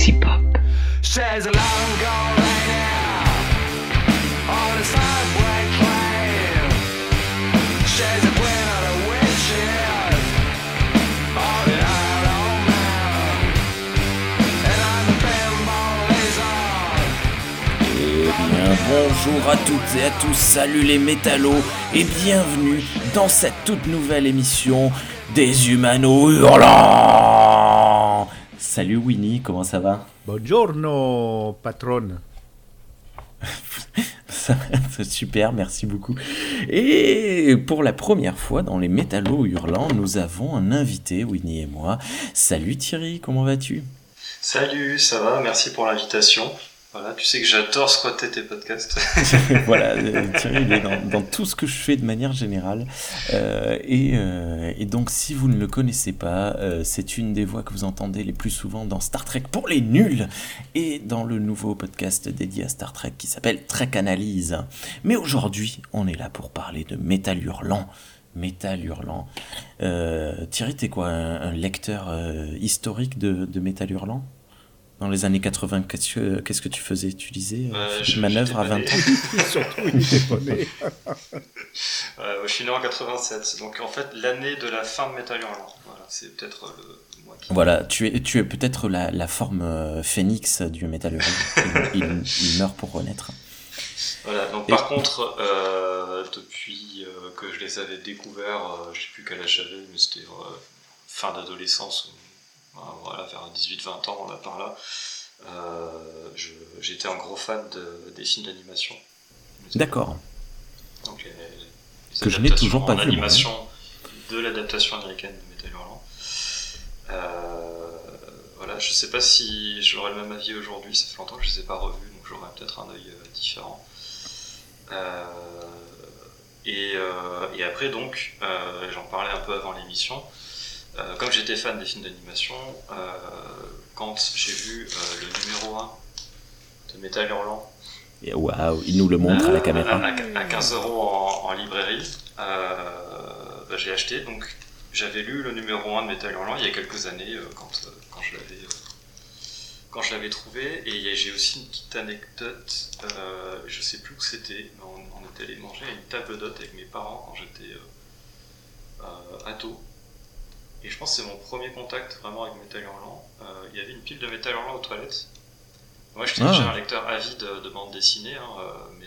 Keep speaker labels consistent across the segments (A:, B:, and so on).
A: sexy pop.
B: bonjour à toutes et à tous, salut les métallos et bienvenue dans cette toute nouvelle émission des Humano Hurlants Salut Winnie, comment ça va?
C: Buongiorno patron
B: Super, merci beaucoup. Et pour la première fois dans les Métallos Hurlants, nous avons un invité, Winnie et moi. Salut Thierry, comment vas-tu?
D: Salut, ça va, merci pour l'invitation. Voilà, tu sais que j'adore squatter tes podcasts.
B: voilà, euh, Thierry, il est dans, tout ce que je fais de manière générale. Euh, euh, et, donc, si vous ne le connaissez pas, c'est une des voix que vous entendez les plus souvent dans Star Trek pour les nuls et dans le nouveau podcast dédié à Star Trek qui s'appelle Trek Analyse. Mais aujourd'hui, on est là pour parler de métal hurlant. Métal hurlant. Thierry, t'es quoi, un, lecteur historique de, de métal hurlant? Dans les années 80, qu'est-ce que tu faisais? Tu disais
D: euh, je,
B: manœuvre à 20 ans?
C: Surtout, il était pas né.
D: je suis né en 87, donc en fait l'année de la fin de Metal Hurlant. Voilà, c'est peut-être le
B: mois qui... Voilà, tu es, tu es peut-être la, la, forme euh, phénix du Metal Hurlant. il, il, meurt pour renaître.
D: Voilà, donc par contre, euh, depuis euh, que je les avais découverts, je sais plus quel âge j'avais, mais c'était fin d'adolescence voilà, vers 18-20 ans, là par là, euh, j'étais un gros fan de, des films d'animation.
B: D'accord. que je n'ai toujours pas vu.
D: L'animation de l'adaptation américaine de Metal Hurlant. Euh, voilà, je sais pas si j'aurais le même avis aujourd'hui, ça fait longtemps que je les ai pas revus, donc j'aurais peut-être un œil euh, différent. Euh, et, et, après, donc, j'en parlais un peu avant l'émission, euh, comme j'étais fan des films d'animation, euh, quand j'ai vu euh, le numéro 1 de Metal Hurlant,
B: Waouh, il nous le montre à la caméra.
D: À, 15 euros en, librairie, bah, j'ai acheté. Donc j'avais lu le numéro 1 de Metal Hurlant il y a quelques années quand, quand je l'avais quand je l'avais trouvé. Et j'ai aussi une petite anecdote, euh, je sais plus où c'était, mais on, on, était allé manger à une table d'hôte avec mes parents quand j'étais euh, ado. Et je pense que c'est mon premier contact vraiment avec Metal Hurlant. Euh, il y avait une pile de Metal Hurlant aux toilettes. Moi, j'étais déjà ah. un lecteur avide de, bande dessinée, hein, euh, mais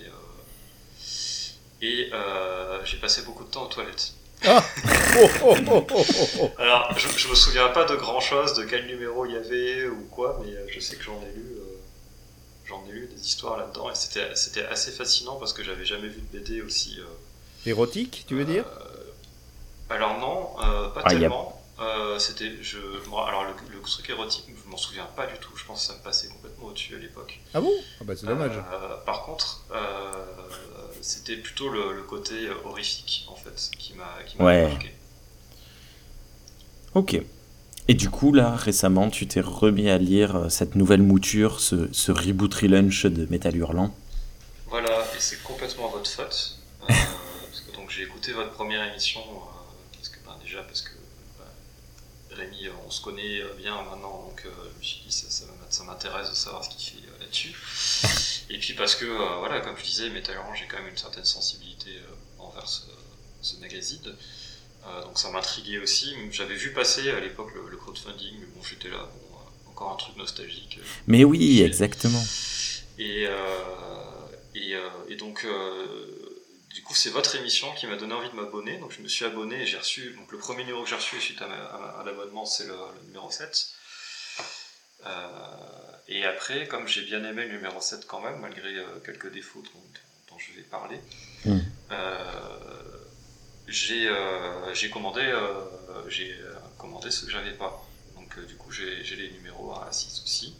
D: euh, et j'ai passé beaucoup de temps aux toilettes. Ah. Alors, je, je, me souviens pas de grand chose, de quel numéro il y avait ou quoi, mais je sais que j'en ai lu, j'en ai lu des histoires là-dedans et c'était, c'était assez fascinant parce que j'avais jamais vu de BD aussi.
C: Érotique, tu veux dire?
D: Alors non, pas ah, tellement. Euh, c'était, je, alors le, truc érotique, je m'en souviens pas du tout. Je pense que ça me passait complètement au-dessus à l'époque.
C: Ah bon? Ah bah c'est dommage.
D: Euh, par contre, euh, c'était plutôt le, côté horrifique en fait qui m'a, qui m'a
B: ouais. marqué. Ok. Et du coup, là, récemment, tu t'es remis à lire cette nouvelle mouture, ce, ce reboot relaunch de Metal Hurlant?
D: Voilà, et c'est complètement votre faute. parce que donc j'ai écouté votre première émission, parce que, ben, déjà parce que Rémi, on se connaît euh, bien maintenant, donc euh, je me suis dit ça, ça, m'intéresse de savoir ce qu'il fait euh, là-dessus. Et puis parce que, voilà, comme je disais, Metal j'ai quand même une certaine sensibilité envers ce, magazine. donc ça m'intriguait aussi. J'avais vu passer à l'époque le, crowdfunding, mais bon, j'étais là, bon, encore un truc nostalgique.
B: Mais oui, exactement.
D: Et, et, et, donc, du coup, c'est votre émission qui m'a donné envie de m'abonner. Donc, je me suis abonné et j'ai reçu. Donc, le premier numéro que j'ai reçu suite à, l'abonnement, c'est le, numéro 7. Euh, et après, comme j'ai bien aimé le numéro 7 quand même, malgré euh, quelques défauts dont, je vais parler, hmm. euh, j'ai commandé, j'ai commandé ce que j'avais pas. Donc, du coup, j'ai les numéros à 6 aussi.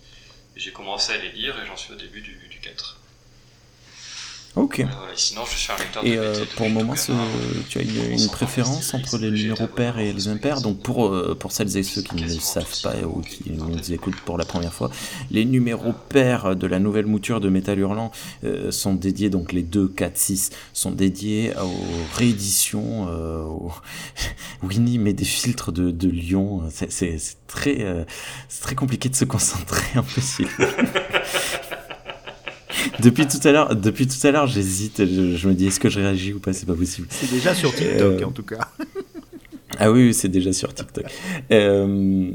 D: J'ai commencé à les lire et j'en suis au début du, du 4.
B: Ok.
D: Voilà. Et sinon, je suis un lecteur de
B: Et
D: BT
B: euh,
D: depuis
B: pour le moment, tu as une, une préférence entre les numéros pairs et les impairs Donc pour, euh, pour celles et ceux qui ne le savent pas ou qui nous écoutent pour la première fois, les numéros pairs de la nouvelle mouture de Metal Hurlant euh, sont dédiés, donc les 2, 4, 6, sont dédiés aux rééditions. euh, aux- Winnie met des filtres de, de lion. C'est très, euh, c'est très compliqué de se concentrer impossible. Depuis tout à l'heure, depuis tout à l'heure, j'hésite. Je, je me dis est-ce que je réagis ou pas? C'est pas possible.
C: C'est déjà sur TikTok,
B: Euh,
C: en tout cas.
B: Ah oui, oui, c'est déjà sur TikTok. Euh,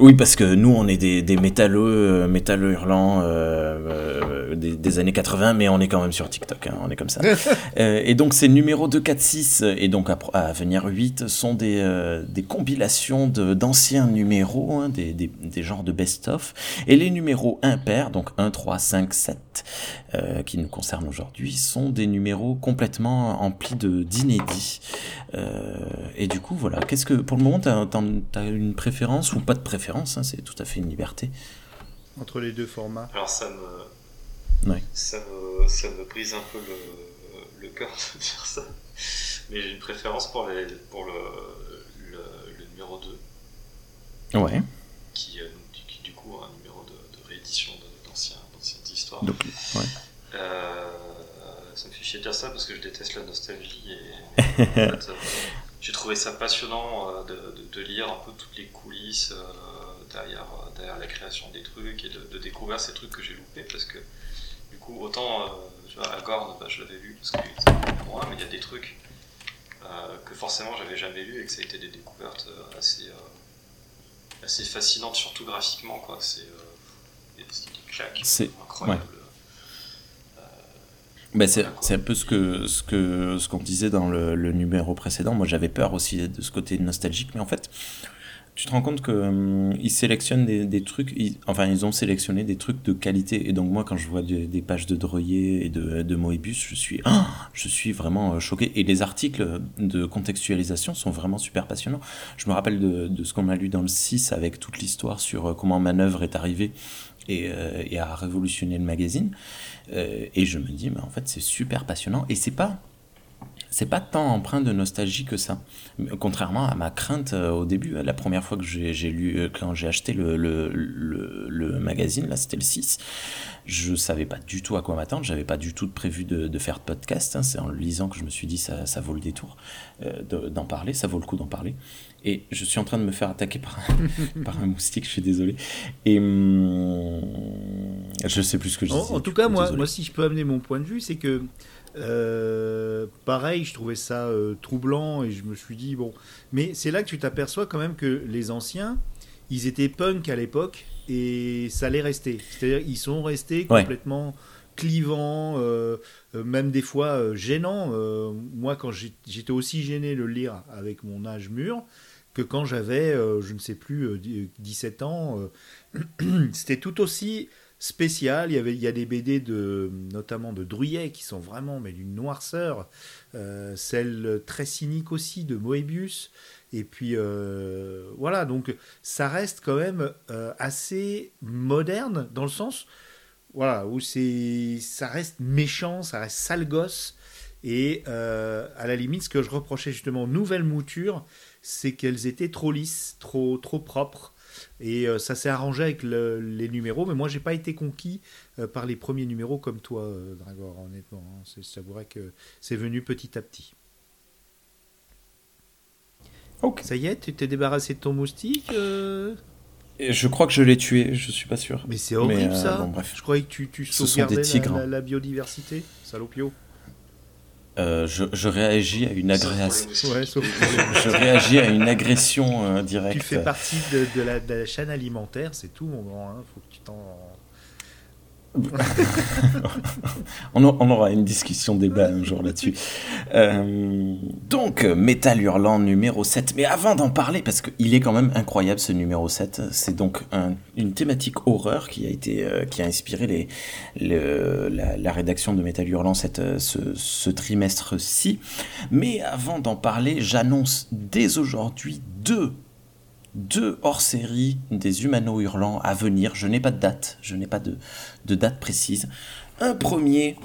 B: oui, parce que nous, on est des, des métalleux, euh, métalleux hurlants euh, euh, des, des années 80, mais on est quand même sur TikTok, hein, on est comme ça. Euh, et donc, ces numéros 2, 4, 6 et donc à, à venir 8 sont des, euh, des compilations de- d'anciens numéros, hein, des, des, des genres de best-of. Et les numéros impairs, donc 1, 3, 5, 7, euh, qui nous concernent aujourd'hui, sont des numéros complètement emplis de- d'inédits. Euh, et du coup, voilà. Qu'est-ce que, pour le moment, t'as as une préférence ou pas de préférence hein, C'est tout à fait une liberté.
C: Entre les deux formats.
D: Alors ça me,
B: Ouais.
D: ça me, ça me brise un peu le, le cœur de dire ça. Mais j'ai une préférence pour, les, pour le, le, le numéro 2,
B: Ouais.
D: qui, euh, qui, qui, du coup a un numéro de, de réédition de- d'anciennes histoires.
B: Donc, ouais.
D: Euh, ça me fait chier de dire ça parce que je déteste la nostalgie et en fait, j'ai trouvé ça passionnant euh, de, de- de lire un peu toutes les coulisses derrière, derrière la création des trucs et de, de découvrir ces trucs que j'ai loupés parce que du coup autant euh, tu vois, Agorn bah, je l'avais lu parce que c'est pour moi mais il y a des trucs euh, que forcément j'avais jamais lu et que ça a été des découvertes euh, assez, euh, assez fascinantes surtout graphiquement quoi. C'est des styles qui claquent
B: C'est-
D: incroyable
B: Ben, c'est un peu ce que ce que ce qu'on disait dans le, le numéro précédent. Moi, j'avais peur aussi de ce côté nostalgique, mais en fait, tu te rends compte que hum, sélectionnent des, des trucs. enfin, ils ont sélectionné des trucs de qualité. Et donc moi, quand je vois des, pages de Dreuer et de, de Moebius, je suis je suis vraiment euh, choqué. Et les articles de contextualisation sont vraiment super passionnants. Je me rappelle de, de ce qu'on a lu dans le 6 avec toute l'histoire sur euh, comment Manœuvre est arrivé et, euh, et a révolutionné le magazine. Et je me dis, mais en fait, c'est super passionnant. Et c'est pas. C'est pas tant empreint de nostalgie que ça. Contrairement à ma crainte euh, au début, la première fois que j'ai lu, euh, quand j'ai acheté le, le, le, le magazine, là c'était le 6, je savais pas du tout à quoi m'attendre, j'avais pas du tout prévu de, de faire de podcast, hein. c'est en le lisant que je me suis dit ça, ça vaut le détour euh, de- d'en parler, ça vaut le coup d'en parler. Et je suis en train de me faire attaquer par un, par un moustique, je suis désolé. Et hum, je sais plus ce que je
C: En,
B: disais.
C: en
B: du
C: tout cas, moi,
B: désolé.
C: moi, si je peux amener mon point de vue, c'est que euh, pareil, je trouvais ça euh, troublant et je me suis dit bon, mais c'est là que tu t'aperçois quand même que les anciens, ils étaient punk à l'époque et ça allait rester. C'est-à-dire ils sont restés
B: Ouais.
C: complètement clivants, euh, même des fois gênants. Moi, quand j'étais aussi gêné de le lire avec mon âge mûr que quand j'avais, je ne sais plus, euh, dix- 17 ans. C'était tout aussi spécial. Il y avait, il y a des BD de, notamment de Druyet qui sont vraiment mais d'une noirceur. Euh, celle très cynique aussi de Moebius. Et puis euh, voilà, donc ça reste quand même euh, assez moderne dans le sens, voilà, où c'est, ça reste méchant, ça reste sale gosse. Et à la limite, ce que je reprochais justement aux nouvelles moutures, c'est qu'elles étaient trop lisses, trop, trop propres. Et euh, ça s'est arrangé avec le- les numéros, mais moi j'ai pas été conquis euh, par les premiers numéros comme toi, euh, Dragor, honnêtement. hein. C'est- Je t'avouerais que c'est venu petit à petit. Ça y est, tu t'es débarrassé de ton moustique euh
B: Et Je crois que je l'ai tué, je suis pas sûr.
C: Mais c'est horrible
B: Mais,
C: ça
B: bon, bref.
C: Je croyais que tu, tu sauvegardais la biodiversité, salopio.
B: Euh, je, je réagis à une agression.
C: Ouais, sauf
B: Je réagis à une agression euh, directe.
C: Tu fais partie de, de la, de la chaîne alimentaire, c'est tout mon grand. Hein. Faut que tu t'en.
B: On, aura une discussion débat un jour là-dessus. Euh, donc, Metal Hurlant numéro 7. Mais avant d'en parler, parce qu'il est quand même incroyable ce numéro 7, c'est donc un- une thématique horreur qui a, été, euh, qui a inspiré les, le- la, rédaction de Metal Hurlant cette, euh, ce, ce trimestre-ci. Mais avant d'en parler, j'annonce dès aujourd'hui deux deux hors-série des Humano Hurlants à venir. Je n'ai pas de date, je n'ai pas de, de date précise. Un premier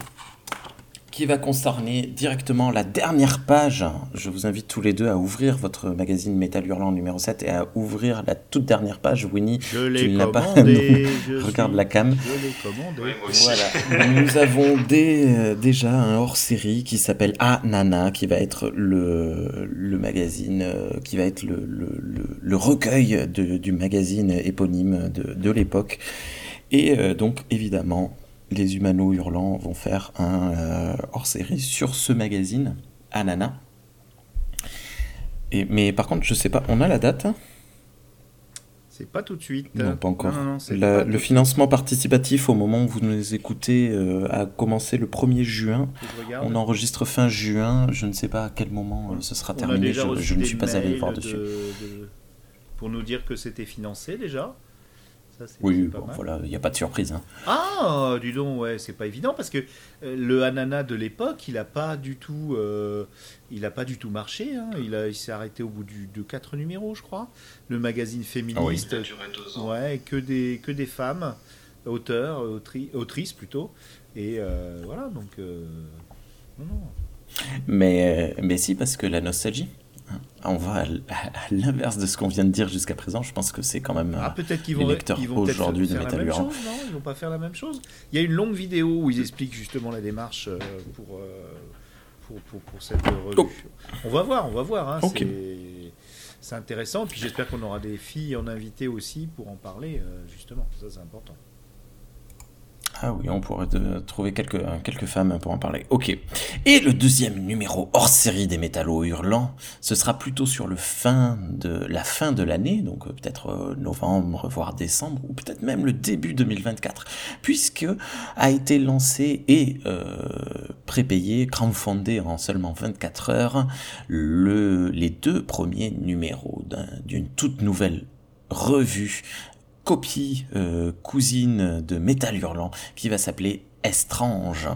B: qui va concerner directement la dernière page. Je vous invite tous les deux à ouvrir votre magazine Métal Hurlant numéro 7 et à ouvrir la toute dernière page. Winnie,
C: Je
B: tu ne l'as pas.
C: je
B: Regarde
C: suis-
B: la cam.
C: Je.
B: Voilà. Nous avons des- euh, déjà un hors-série qui s'appelle Ah Nana, qui va être le, le magazine, euh, qui va être le, le- le- le recueil de- du magazine éponyme de, de l'époque. Et euh, donc, évidemment, les Humano Hurlants vont faire un euh, hors-série sur ce magazine, Nana. Et, mais par contre, je sais pas, on a la date?
C: C'est pas tout de suite.
B: Non, pas encore.
C: Non, non, non, c'est
B: La-
C: pas tout
B: le financement participatif, au moment où vous nous écoutez, euh, a commencé le 1er juin. On enregistre fin juin. Je ne sais pas à quel moment euh, ce sera
C: On
B: terminé. Je, ne suis pas allé voir
C: de-
B: dessus.
C: de- pour nous dire que c'était financé déjà. Ça,
B: Oui,
C: c'est pas
B: bon,
C: mal.
B: voilà, il n'y a pas de surprise. hein.
C: Ah, dis donc, ouais, c'est pas évident parce que euh, le ananas de l'époque, il a pas du tout, euh, il a pas du tout marché. hein. Il, a- il s'est arrêté au bout du, de quatre numéros, je crois. Le magazine féministe,
D: Ça a duré deux ans.
C: ouais, que des que des femmes, auteurs, autri- autrices plutôt. Et euh, voilà, donc. euh, non, non.
B: Mais, mais si, parce que la nostalgie? Hein, On va à l'inverse de ce qu'on vient de dire jusqu'à présent. Je pense que c'est quand même.
C: Ah,
B: euh,
C: peut-être qu'ils
B: les
C: vont,
B: lecteurs
C: vont peut-être
B: aujourd'hui de Metal
C: même
B: Hurlant.
C: chose, non? Ils vont pas faire la même chose? Il y a une longue vidéo où ils expliquent justement la démarche euh, pour, euh, pour, pour, pour cette revue.
B: Oh.
C: On va voir, on va voir. hein, c'est- intéressant. Puis j'espère qu'on aura des filles en invité aussi pour en parler, justement. Ça, c'est important.
B: Ah oui, on pourrait trouver quelques, quelques femmes pour en parler. Ok. Et le deuxième numéro hors série des métallos hurlants, ce sera plutôt sur le fin de, la fin de l'année, donc euh, peut-être euh, novembre, voire décembre, ou peut-être même le début 2024, puisque a été lancé et euh, prépayé, crowdfundé en seulement 24 heures, le, les deux premiers numéros d'un- d'une toute nouvelle revue copie euh, cousine de Métal Hurlant qui va s'appeler Estrange.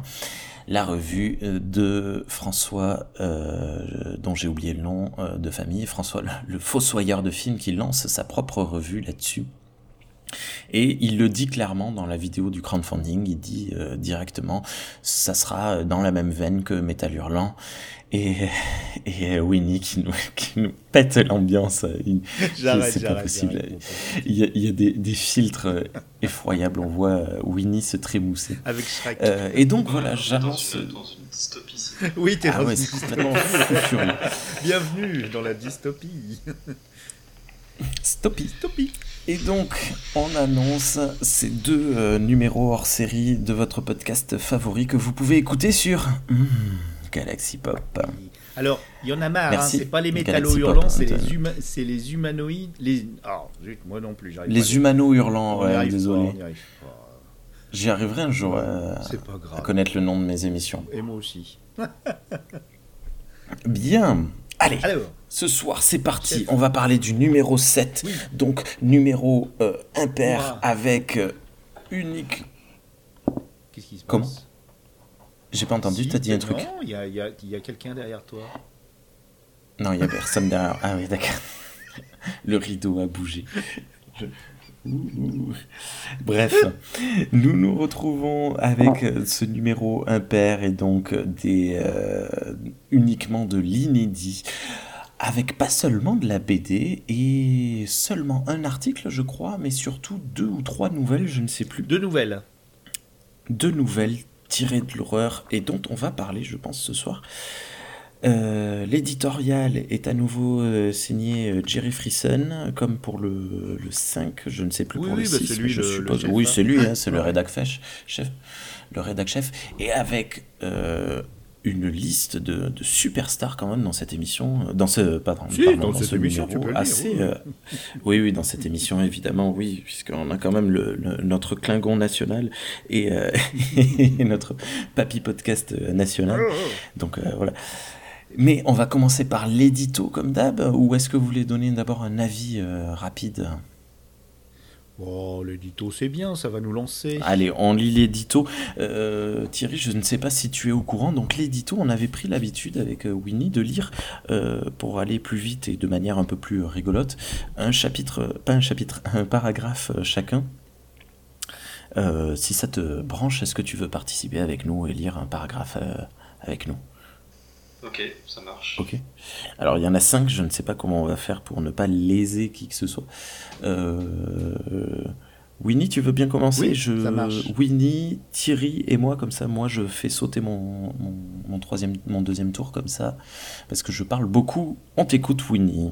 B: La revue euh, de François, euh, dont j'ai oublié le nom de famille, François le, fossoyeur de films qui lance sa propre revue là-dessus. Et il le dit clairement dans la vidéo du crowdfunding, il dit directement, ça sera dans la même veine que Métal Hurlant. Et, et Winnie qui nous, qui nous pète l'ambiance.
C: J'arrête,
B: c'est pas possible. il y a, il y a des, des filtres euh, effroyables, on voit euh, Winnie se trémousser.
C: Avec Shrek.
B: Euh, et donc voilà,
D: dystopie. ici.
C: oui, t'es
B: Ah
C: dans
B: ouais,
C: une
B: c'est complètement fou.
C: Bienvenue dans la dystopie.
B: Stoppy.
C: Dystopie.
B: Et donc, on annonce ces deux euh, numéros hors série de votre podcast favori que vous pouvez écouter sur hmm, Galaxy Pop.
C: Alors, il y en a marre, hein, c'est pas les métallos hurlants, c'est les, huma- c'est les humanoïdes. Les... Ah, zut, moi non plus, j'arrive.
B: Les humano hurlants, ouais,
C: arrive
B: désolé. J'y arriverai un jour euh, à connaître le nom de mes émissions.
C: Et moi aussi.
B: Bien. Allez,
C: Alors,
B: ce soir c'est parti.
C: Chef.
B: On va parler du numéro 7.
C: Oui.
B: Donc, numéro euh, impair avec euh, unique.
C: qu'est-ce qui se passe?
B: Comment J'ai pas entendu,
C: Si,
B: t'as dit un
C: non,
B: truc
C: il y a, il y a- y a quelqu'un derrière toi.
B: Non, il y a personne derrière. Ah oui, d'accord. Le rideau a bougé. Je-. Bref, nous nous retrouvons avec euh, ce numéro impair et donc euh, des euh, uniquement de l'inédit, avec pas seulement de la BD et seulement un article, je crois, mais surtout deux ou trois nouvelles, je ne sais plus,
C: Deux nouvelles.
B: deux nouvelles tirées de l'horreur et dont on va parler, je pense, ce soir. Euh, L'éditorial est à nouveau euh, signé euh, Jerry Friesen, comme pour le, le 5, je ne sais plus
C: Oui,
B: pour
C: oui,
B: le
C: bah,
B: 6,
C: c'est
B: mais
C: lui
B: je
C: le-
B: suppose. oui,
C: hein.
B: c'est lui, hein, c'est le rédac chef, chef, le rédac chef, et avec euh, une liste de, de superstars quand même dans cette émission, euh, dans ce, pardon,
C: Si,
B: pardon,
C: dans cette
B: ce
C: émission,
B: numéro
C: tu peux le dire,
B: assez,
C: oui.
B: euh, oui, oui, dans cette émission évidemment, oui, puisqu'on a quand même le, le- notre Klingon national et, euh, et notre Papy Podcast national. Donc euh, voilà. Mais on va commencer par l'édito comme d'hab, ou est-ce que vous voulez donner d'abord un avis rapide?
C: Oh, l'édito, c'est bien, ça va nous lancer.
B: Allez, on lit l'édito. Euh, Thierry, je ne sais pas si tu es au courant. Donc l'édito, on avait pris l'habitude avec euh, Winnie de lire, euh, pour aller plus vite et de manière un peu plus rigolote, un chapitre, pas un chapitre, un paragraphe chacun. Si ça te branche, est-ce que tu veux participer avec nous et lire un paragraphe avec nous?
D: Ok, ça marche.
B: Ok. Alors il y en a cinq, je ne sais pas comment on va faire pour ne pas léser qui que ce soit. Euh... Winnie, tu veux bien commencer
C: Oui, ça marche.
B: Winnie, Thierry et moi, comme ça, moi je fais sauter mon, mon, mon troisième, mon deuxième tour comme ça, parce que je parle beaucoup. On t'écoute, Winnie.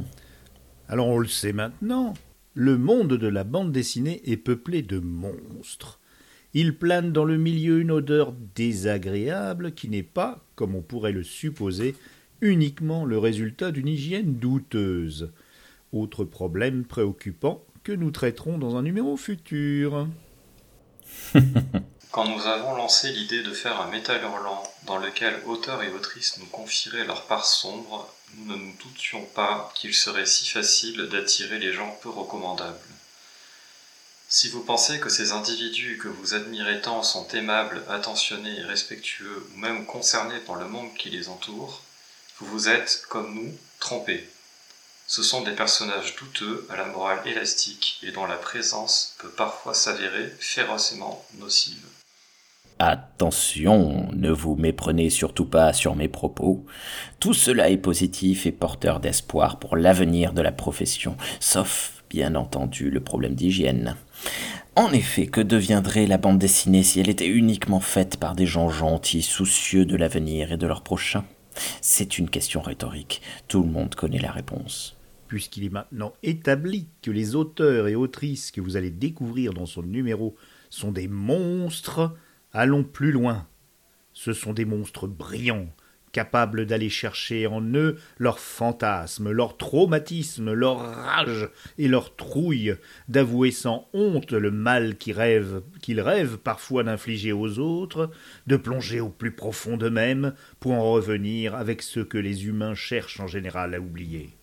C: Alors on le sait maintenant, le monde de la bande dessinée est peuplé de monstres. Il plane dans le milieu une odeur désagréable qui n'est pas, comme on pourrait le supposer, uniquement le résultat d'une hygiène douteuse. Autre problème préoccupant que nous traiterons dans un numéro futur.
D: Quand nous avons lancé l'idée de faire un métal hurlant dans lequel auteurs et autrices nous confieraient leur part sombre, nous ne nous doutions pas qu'il serait si facile d'attirer les gens peu recommandables. Si vous pensez que ces individus que vous admirez tant sont aimables, attentionnés et respectueux, ou même concernés par le monde qui les entoure, vous vous êtes, comme nous, trompés. Ce sont des personnages douteux à la morale élastique et dont la présence peut parfois s'avérer férocement nocive.
A: Attention, ne vous méprenez surtout pas sur mes propos. Tout cela est positif et porteur d'espoir pour l'avenir de la profession, sauf, bien entendu, le problème d'hygiène. En effet, que deviendrait la bande dessinée si elle était uniquement faite par des gens gentils, soucieux de l'avenir et de leur prochain? C'est une question rhétorique. Tout le monde connaît la réponse.
C: Puisqu'il est maintenant établi que les auteurs et autrices que vous allez découvrir dans son numéro sont des monstres, allons plus loin. Ce sont des monstres brillants, capables d'aller chercher en eux leurs fantasmes, leurs traumatismes, leur rage et leur trouille, d'avouer sans honte le mal qu'ils rêvent, qu'ils rêvent parfois d'infliger aux autres, de plonger au plus profond d'eux-mêmes pour en revenir avec ce que les humains cherchent en général à oublier.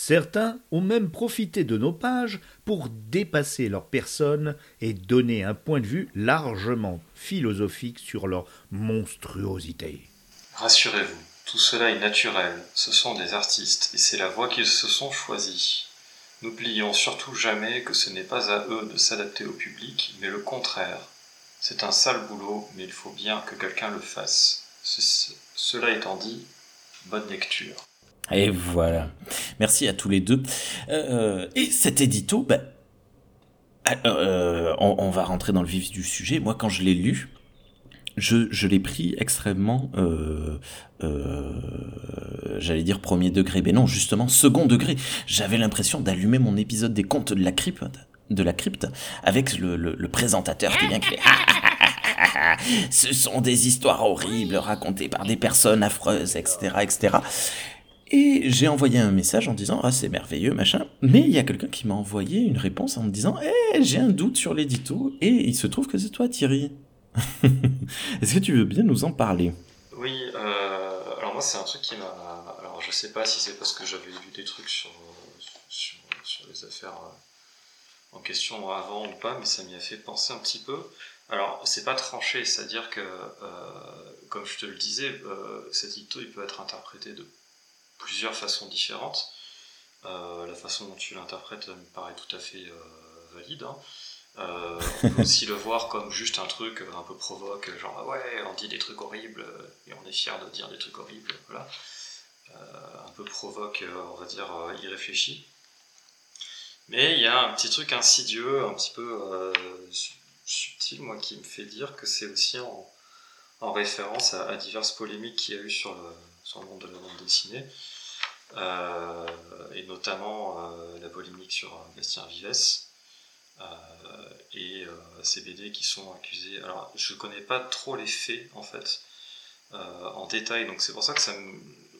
C: Certains ont même profité de nos pages pour dépasser leur personne et donner un point de vue largement philosophique sur leur monstruosité.
D: Rassurez-vous, tout cela est naturel, ce sont des artistes et c'est la voie qu'ils se sont choisie. N'oublions surtout jamais que ce n'est pas à eux de s'adapter au public, mais le contraire. C'est un sale boulot, mais il faut bien que quelqu'un le fasse. Ce- cela étant dit, bonne lecture.
B: Et voilà. Merci à tous les deux. Euh, et cet édito, ben, euh, on, on va rentrer dans le vif du sujet. Moi, quand je l'ai lu, je, je l'ai pris extrêmement, euh, euh, j'allais dire premier degré, mais non, justement second degré. J'avais l'impression d'allumer mon épisode des contes de la crypte, de la crypte, avec le, le, le présentateur qui vient qui fait Ce sont des histoires horribles racontées par des personnes affreuses, etc., etc. Et j'ai envoyé un message en disant ah c'est merveilleux machin, mais il y a quelqu'un qui m'a envoyé une réponse en me disant eh j'ai un doute sur l'édito et il se trouve que c'est toi Thierry. Est-ce que tu veux bien nous en parler?
D: Oui, euh, alors moi c'est un truc qui m'a... Alors je sais pas si c'est parce que j'avais lu des trucs sur, sur, les affaires euh, en question avant ou pas, mais ça m'y a fait penser un petit peu. Alors c'est pas tranché, c'est-à-dire que, euh, comme je te le disais, cet édito il peut être interprété de plusieurs façons différentes. La façon dont tu l'interprètes me paraît tout à fait valide. hein. Euh, on peut aussi le voir comme juste un truc un peu provoque, genre ah ouais, on dit des trucs horribles euh, et on est fier de dire des trucs horribles, voilà. Euh, un peu provoque, euh, on va dire euh, irréfléchi. Mais il y a un petit truc insidieux, un petit peu euh, su- subtil, moi, qui me fait dire que c'est aussi en, en référence à, diverses polémiques qu'il y a eu sur le, sur le monde de la bande dessinée, Euh, et notamment euh, la polémique sur euh, Bastien Vives euh, et euh, ces BD qui sont accusés. Alors, je connais pas trop les faits en fait euh, en détail, donc c'est pour ça que ça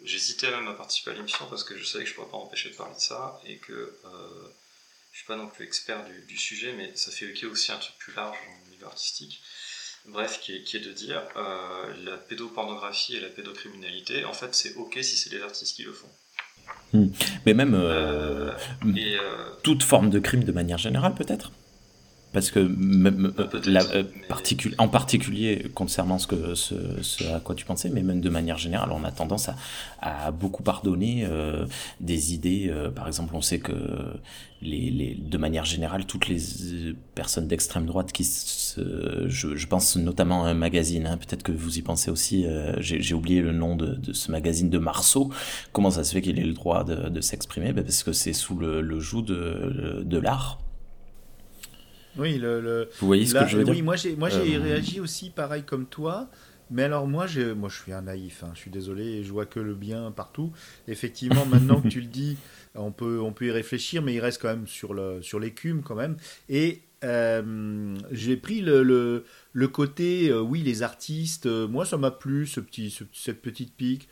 D: j'hésitais même à participer à l'émission parce que je savais que je pourrais pas m'empêcher de parler de ça et que euh, je suis pas non plus expert du, sujet, mais ça fait évoquer aussi un truc plus large dans milieu artistique. Bref, qui est, de dire euh, la pédopornographie et la pédocriminalité, en fait, c'est ok si c'est les artistes qui le font.
B: Mais même euh, toute forme de crime de manière générale peut-être? Parce que euh, euh, en particulier concernant ce, à quoi tu pensais, mais même de manière générale, on a tendance à, beaucoup pardonner euh, des idées. par exemple, on sait que de manière générale, toutes les personnes d'extrême droite qui se, je, pense notamment à un magazine, hein, peut-être que vous y pensez aussi, j'ai oublié le nom de, ce magazine de Marceau, comment ça se fait qu'il ait le droit de, s'exprimer? Ben Parce que c'est sous le, joug de l'art
C: oui, le,
B: Vous voyez ce que je veux dire
C: Oui, moi j'ai moi j'ai euh, réagi aussi pareil comme toi. Mais alors moi, moi je suis un naïf, hein, je suis désolé, je vois que le bien partout. Effectivement, maintenant que tu le dis, on peut, on peut y réfléchir, mais il reste quand même sur, le, sur l'écume quand même. Et euh, j'ai pris le, le, le côté, euh, oui, les artistes, moi ça m'a plu, ce petit, cette petite pique.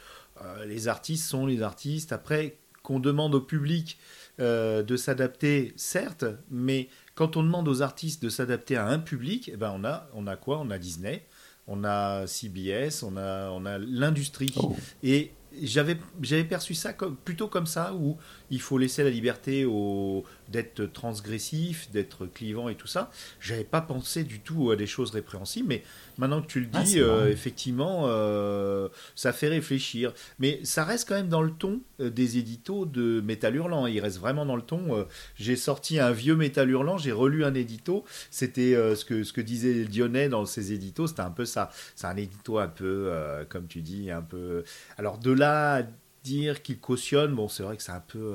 C: les artistes sont les artistes. Après, qu'on demande au public de s'adapter, certes, mais quand on demande aux artistes de s'adapter à un public, eh ben on a, on a quoi? On a Disney, on a CBS, on a, on a l'industrie. Oh. Et j'avais j'avais perçu ça comme, plutôt comme ça où il faut laisser la liberté au d'être transgressif, d'être clivant et tout ça. J'avais pas pensé du tout à des choses répréhensibles, mais maintenant que tu le ah, dis, euh, effectivement, euh, ça fait réfléchir. Mais ça reste quand même dans le ton euh, des éditos de Métal Hurlant. Il reste vraiment dans le ton. j'ai sorti un vieux Métal Hurlant, j'ai relu un édito. C'était ce que ce que disait Dionnet dans ses éditos. C'était un peu ça. C'est un édito un peu, comme tu dis, un peu. Alors de là dire qu'il cautionne, bon, c'est vrai que c'est un peu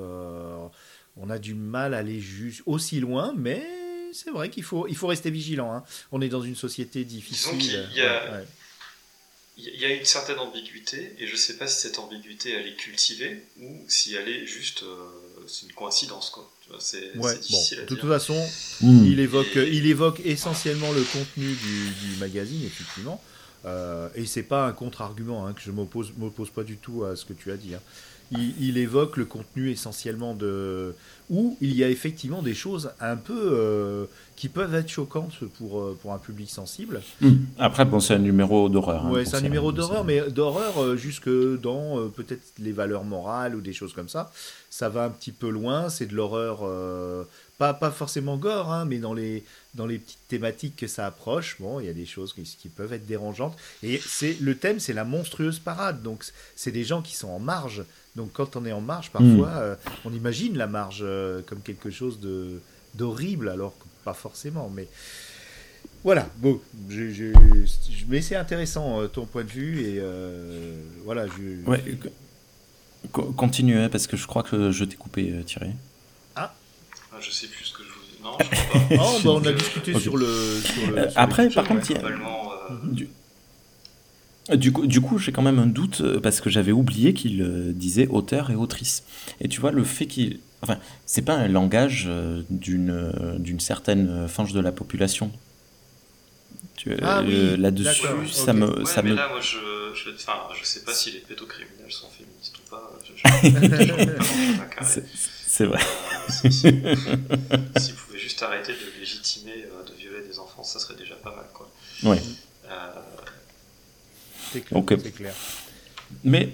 C: on a du mal à aller juste aussi loin, mais c'est vrai qu'il faut, il faut rester vigilant. Hein. On est dans une société difficile.
D: il y, a, il y a une certaine ambiguïté, et je ne sais pas si cette ambiguïté elle est cultivée ou si elle est juste euh, c'est une coïncidence. Quoi. C'est, difficile
C: à de toute façon, hmm. il, évoque, il évoque essentiellement le contenu du, magazine, effectivement. Euh, et c'est pas un contre-argument, hein, que je m'oppose, m'oppose pas du tout à ce que tu as dit. Hein il, évoque le contenu essentiellement de. où il y a effectivement des choses un peu. Euh, qui peuvent être choquantes pour, euh, pour un public sensible.
B: Hmm. Après, bon, c'est un numéro d'horreur.
C: Hein, c'est un numéro d'horreur, mais d'horreur euh, jusque dans peut-être les valeurs morales ou des choses comme ça. Ça va un petit peu loin, c'est de l'horreur. pas, pas forcément gore, hein, mais dans les, dans les petites thématiques que ça approche, bon, il y a des choses qui, qui peuvent être dérangeantes. Et c'est le thème, c'est la monstrueuse parade. Donc, c'est des gens qui sont en marge donc quand on est en marge, parfois, hmm. euh, on imagine la marge euh, comme quelque chose de d'horrible, alors que pas forcément. Mais voilà, bon, je, mais c'est intéressant euh, ton point de vue et voilà. Je,
B: ouais, continue parce que je crois que je t'ai coupé, Thierry.
D: Ah. ah, je sais plus ce que je vous. Non, je sais pas.
C: oh, bah, on a discuté sur le. Sur
B: le Après, par contre, il y a... Du coup, du coup j'ai quand même un doute euh, parce que j'avais oublié qu'il euh, disait auteur et autrice. Et tu vois, le fait qu'il. Enfin, c'est pas un langage euh, d'une d'une certaine fange de la population.
C: Ah
B: là-dessus, ça me. ça
D: mais là, moi, je, je, enfin, je sais pas si les pédocriminels sont féministes ou pas.
B: c'est vrai.
D: S'ils si, si, pouvaient juste arrêter de légitimer, de violer des enfants, ça serait déjà pas mal. Quoi.
B: Ouais.
C: C'est clair, clair.
B: Mais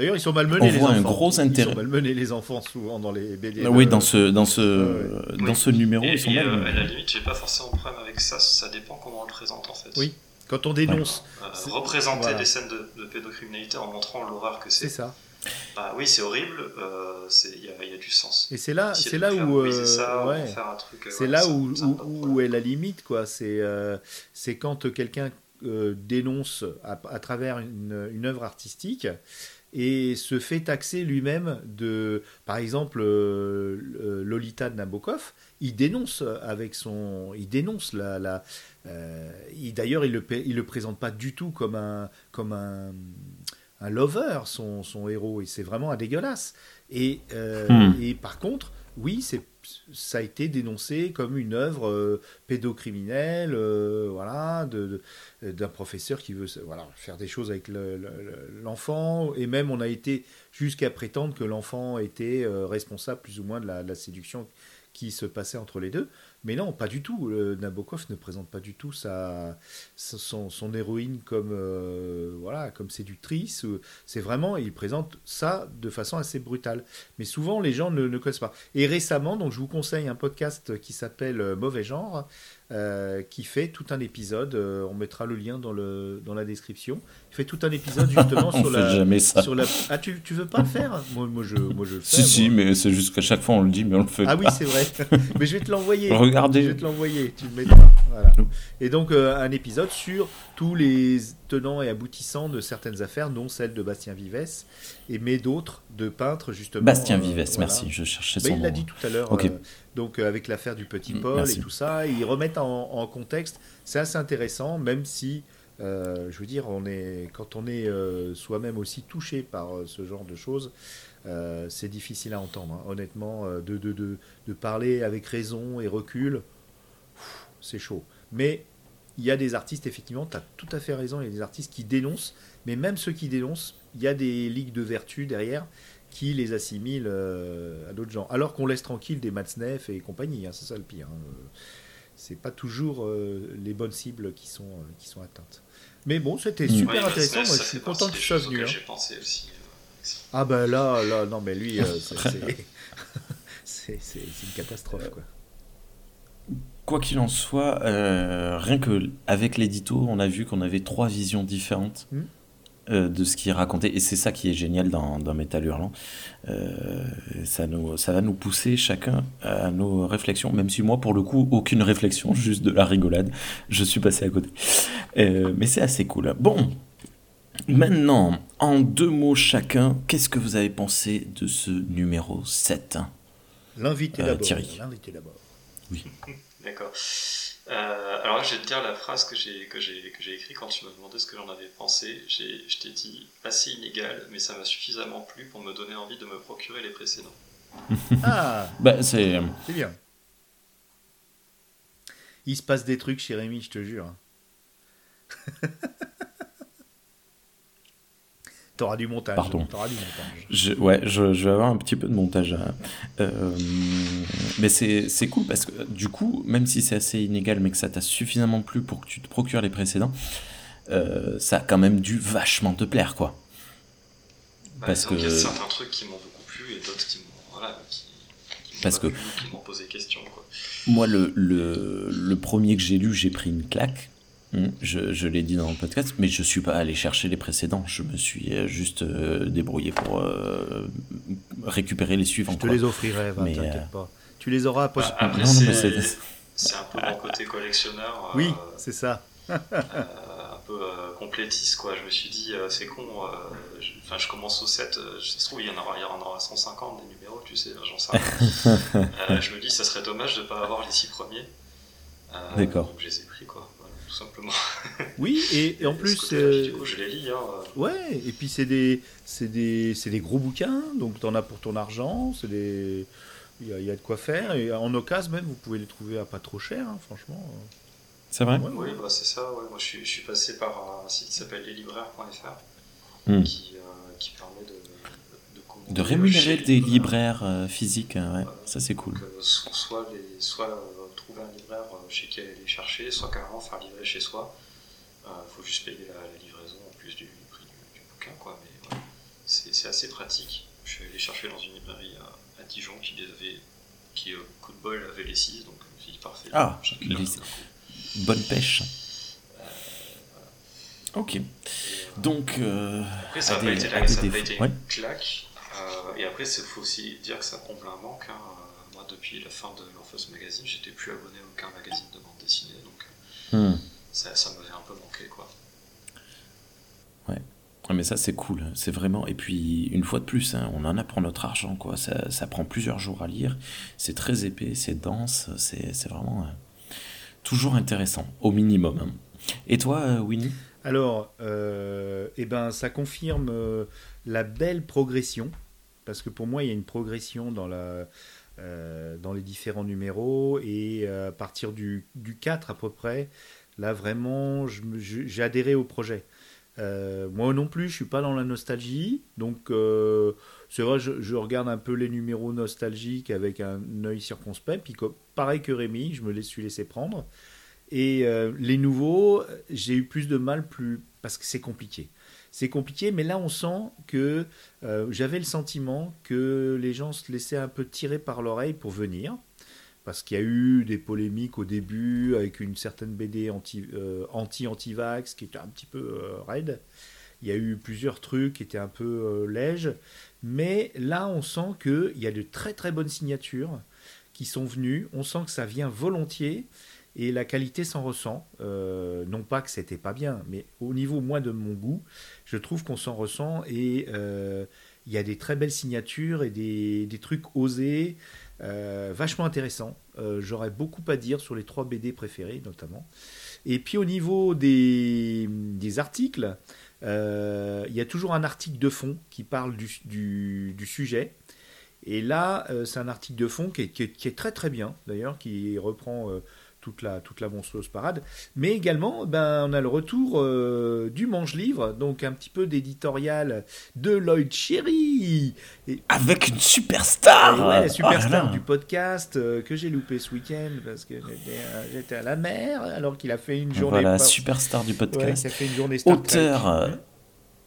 C: D'ailleurs, ils sont malmenés on
B: les
C: voit
B: enfants. un gros intérêt.
C: Ils sont malmenés les enfants souvent dans les BD.
B: Oui, dans ce dans ce dans ce numéro,
D: et,
B: ils sont malmenés.
D: Euh, à la limite, j'ai pas forcément de problème avec ça. Ça dépend comment on le présente en fait.
C: Oui. Quand on dénonce.
D: Euh, représenter des scènes de, pédocriminalité en montrant l'horreur que c'est.
C: C'est ça.
D: Bah, oui, c'est horrible. Euh, il y, y, a du sens.
C: Et c'est là, c'est là où, ouais. c'est là où, où, où, est la limite, quoi. C'est c'est quand quelqu'un euh, dénonce à, travers une, une, œuvre artistique et se fait taxer lui-même de, par exemple, euh, euh, Lolita de Nabokov, il dénonce avec son, il dénonce la, la d'ailleurs il le, il le présente pas du tout comme un, comme un, un lover son, son héros et c'est vraiment un dégueulasse et, hmm. et par contre oui c'est ça a été dénoncé comme une œuvre euh, pédocriminelle, euh, voilà, d'un professeur qui veut voilà, faire des choses avec l'enfant, et même on a été jusqu'à prétendre que l'enfant était euh, responsable plus ou moins de la, séduction se passait entre les deux. Mais non, pas du tout. Nabokov ne présente pas du tout sa, son, son héroïne comme euh, voilà comme séductrice. C'est vraiment, il présente ça de façon assez brutale. Mais souvent, les gens ne, ne connaissent pas. Et récemment, donc je vous conseille un podcast qui s'appelle euh, Mauvais genre, euh, qui fait tout un épisode. on mettra le lien dans, le, dans la description. Il fait tout un épisode justement sur, la,
B: jamais ça.
C: sur la. Ah, tu, tu veux pas le faire? Moi, moi, je, moi, je le fais.
B: Si, si, mais c'est juste qu'à chaque fois on le dit, mais on le fait
C: ah
B: pas.
C: oui, c'est vrai. mais je vais te l'envoyer.
B: Regardez.
C: Je vais te l'envoyer. Tu le mettras. Voilà. Et donc, euh, un épisode sur tous les tenants et aboutissants de certaines affaires, dont celle de Bastien Vives, et mais d'autres de peintres, justement.
B: Bastien
C: euh,
B: Vives,
C: voilà.
B: merci, je cherchais
C: Bah,
B: son
C: il l'a dit tout à l'heure. Euh, donc, euh, avec l'affaire du petit
B: Mm,
C: Paul
B: merci.
C: et tout ça, ils remettent en, en contexte. C'est assez intéressant, même si. euh, je veux dire, on est, quand on est euh, soi-même aussi touché par euh, ce genre de choses, c'est difficile à entendre. hein. Honnêtement, de, de, de, de parler avec raison et recul, c'est chaud. Mais il y a des artistes, effectivement, tu as tout à fait raison, il y a des artistes qui dénoncent, mais même ceux qui dénoncent, il y a des ligues de vertu derrière qui les assimilent euh, à d'autres gens. Alors qu'on laisse tranquille des Matzneff et compagnie, hein, c'est ça le pire. hein. C'est pas toujours euh, les bonnes cibles qui sont, euh, qui sont atteintes. Mais bon, c'était
B: Mm.
C: super
D: Ouais,
C: intéressant, moi je suis content que tu sois venu. hein.
D: J'ai pensé aussi.
C: Ah ben là, là, non mais lui, c'est une catastrophe quoi.
B: Quoi qu'il en soit, euh, rien que avec l'édito, on a vu qu'on avait trois visions différentes
C: Hmm.
B: euh, de ce qui est raconté, et c'est ça qui est génial dans, dans Métal Hurlant. Euh, ça, nous, ça va nous pousser chacun à nos réflexions, même si moi, pour le coup, aucune réflexion, juste de la rigolade. Je suis passé à côté. Mais c'est assez cool. Bon, maintenant, en deux mots chacun, qu'est-ce que vous avez pensé de ce numéro 7
C: L'invité
B: Euh,
C: d'abord.
B: Thierry.
C: L'invité d'abord.
D: D'accord. Euh, alors là, je vais te dire la phrase que j'ai que j'ai que j'ai écrite quand tu m'as demandé ce que j'en avais pensé. J'ai, je t'ai dit assez inégal, mais ça m'a suffisamment plu pour me donner envie de me procurer les précédents.
C: Ah,
B: bah, c'est...
C: c'est bien. Il se passe des trucs chez Rémi, je te jure. T'auras du montage.
B: Pardon.
C: T'auras du montage.
B: Je, ouais, je, je vais avoir un petit peu de montage. à- euh, mais c'est c'est cool parce que du coup, même si c'est assez inégal, mais que ça t'a suffisamment plu pour que tu te procures les précédents, euh, ça a quand même dû vachement te plaire, quoi.
D: Bah,
B: Parce
D: disons qu'il y a
B: que-
D: certains trucs qui m'ont beaucoup plu et d'autres qui m'ont voilà, qui, qui m'ont
B: Parce
D: pas
B: que-
D: plu, qui m'ont posé question. Quoi.
B: Moi, le, le, le premier que j'ai lu, j'ai pris une claque. Hum, Je, je l'ai dit dans le podcast, mais je suis pas allé chercher les précédents. Je me suis euh, juste euh, débrouillé pour euh, récupérer les suivants.
C: Je te
B: quoi.
C: les offrirai, va,
B: Mais,
C: t'inquiète
B: euh,
C: pas. Tu les auras après.
D: Bah, après,
B: non, non, mais
D: c'est,
B: c'est-
D: c'est un peu mon côté collectionneur. euh,
C: oui, c'est ça.
D: euh, un peu euh, complétiste quoi. Je me suis dit euh, c'est con. euh, je, enfin, je commence au 7, euh, ça se trouve il y en aura, il y en aura 150 des numéros, tu sais, j'en sais rien. Euh, je me dis ça serait dommage de pas avoir les 6 premiers. Euh,
B: D'accord.
D: Donc je les ai pris quoi, tout simplement.
C: Oui, et, et en plus, euh,
D: du coup je les lis. Hein,
C: ouais, et puis c'est des, c'est des, c'est des gros bouquins, donc t'en as pour ton argent, c'est des, il y, a- il y a de quoi faire, et en occasion même, vous pouvez les trouver à pas trop cher, hein, franchement.
B: C'est vrai?
C: Ouais,
D: Oui, bah, c'est ça. Ouais. Moi je suis, je suis passé par un site qui s'appelle leslibraires.fr
B: Hmm.
D: qui, euh, qui permet de, de,
B: rémunérer des libraires euh, physiques, euh, ça c'est cool.
D: Donc, euh, soit, les, soit euh, trouver un libraire euh, chez qui aller les chercher, soit carrément faire livrer chez soi. Il faut juste payer la, la livraison en plus du prix du, du bouquin. Quoi. Mais c'est assez pratique. Je suis allé chercher dans une librairie à, à Dijon qui les avait, qui, euh, coup de bol, avait les 6, donc je me suis dit parfait.
B: Ah, les-. Bonne pêche. Ok. Donc, euh,
D: Après, ça n'a pas été, ça a été
B: Ouais.
D: une claque. Euh, et après, il faut aussi dire que ça comble un manque. hein. Depuis la fin de l'Orphos Magazine, j'étais plus abonné à aucun magazine de bande dessinée, donc euh,
B: hmm.
D: ça, ça m'avait un peu manqué. quoi.
B: Ah, mais ça c'est cool, c'est vraiment. Et puis une fois de plus, hein, on en a pour notre argent, quoi. Ça, ça prend plusieurs jours à lire. C'est très épais, c'est dense, c'est c'est vraiment euh, toujours intéressant, au minimum. hein. Et toi, euh, Winnie?
C: Alors, euh, eh ben, ça confirme euh, la belle progression, parce que pour moi, il y a une progression dans, la, euh, dans les différents numéros, et euh, à partir du, du 4 à peu près, là vraiment, j'ai adhéré au projet. moi non plus, je suis pas dans la nostalgie, donc c'est vrai, je, regarde un peu les numéros nostalgiques avec un œil circonspect, puis pareil que Rémi, je me suis laissé prendre. Et les nouveaux, j'ai eu plus de mal plus parce que c'est compliqué c'est compliqué, mais là on sent que euh, j'avais le sentiment que les gens se laissaient un peu tirer par l'oreille pour venir, parce qu'il y a eu des polémiques au début avec une certaine BD euh, anti-anti-vax qui était un petit peu euh, raide. Il y a eu plusieurs trucs qui étaient un peu lèges, mais là on sent qu'il y a de très très bonnes signatures qui sont venues, on sent que ça vient volontiers et la qualité s'en ressent. Euh, non pas que c'était pas bien, mais au niveau moins de mon goût, je trouve qu'on s'en ressent et euh, il y a des très belles signatures et des, trucs osés, euh, vachement intéressants. J'aurais beaucoup à dire sur les trois BD préférés notamment. Et puis au niveau des, articles, il y a toujours un article de fond qui parle du, sujet. Et là, c'est un article de fond qui est, très très bien, d'ailleurs, qui reprend toute la, toute la monstrueuse parade. Mais également, ben, on a le retour euh, du Mange-Livre, donc un petit peu d'éditorial de Lloyd Cherry.
B: Et, Avec une superstar
C: ouais, la superstar oh du podcast euh, que j'ai loupé ce week-end parce que j'étais à la mer alors qu'il a fait une journée...
B: Voilà, superstar du podcast.
C: Ouais, a fait une journée
B: Auteur...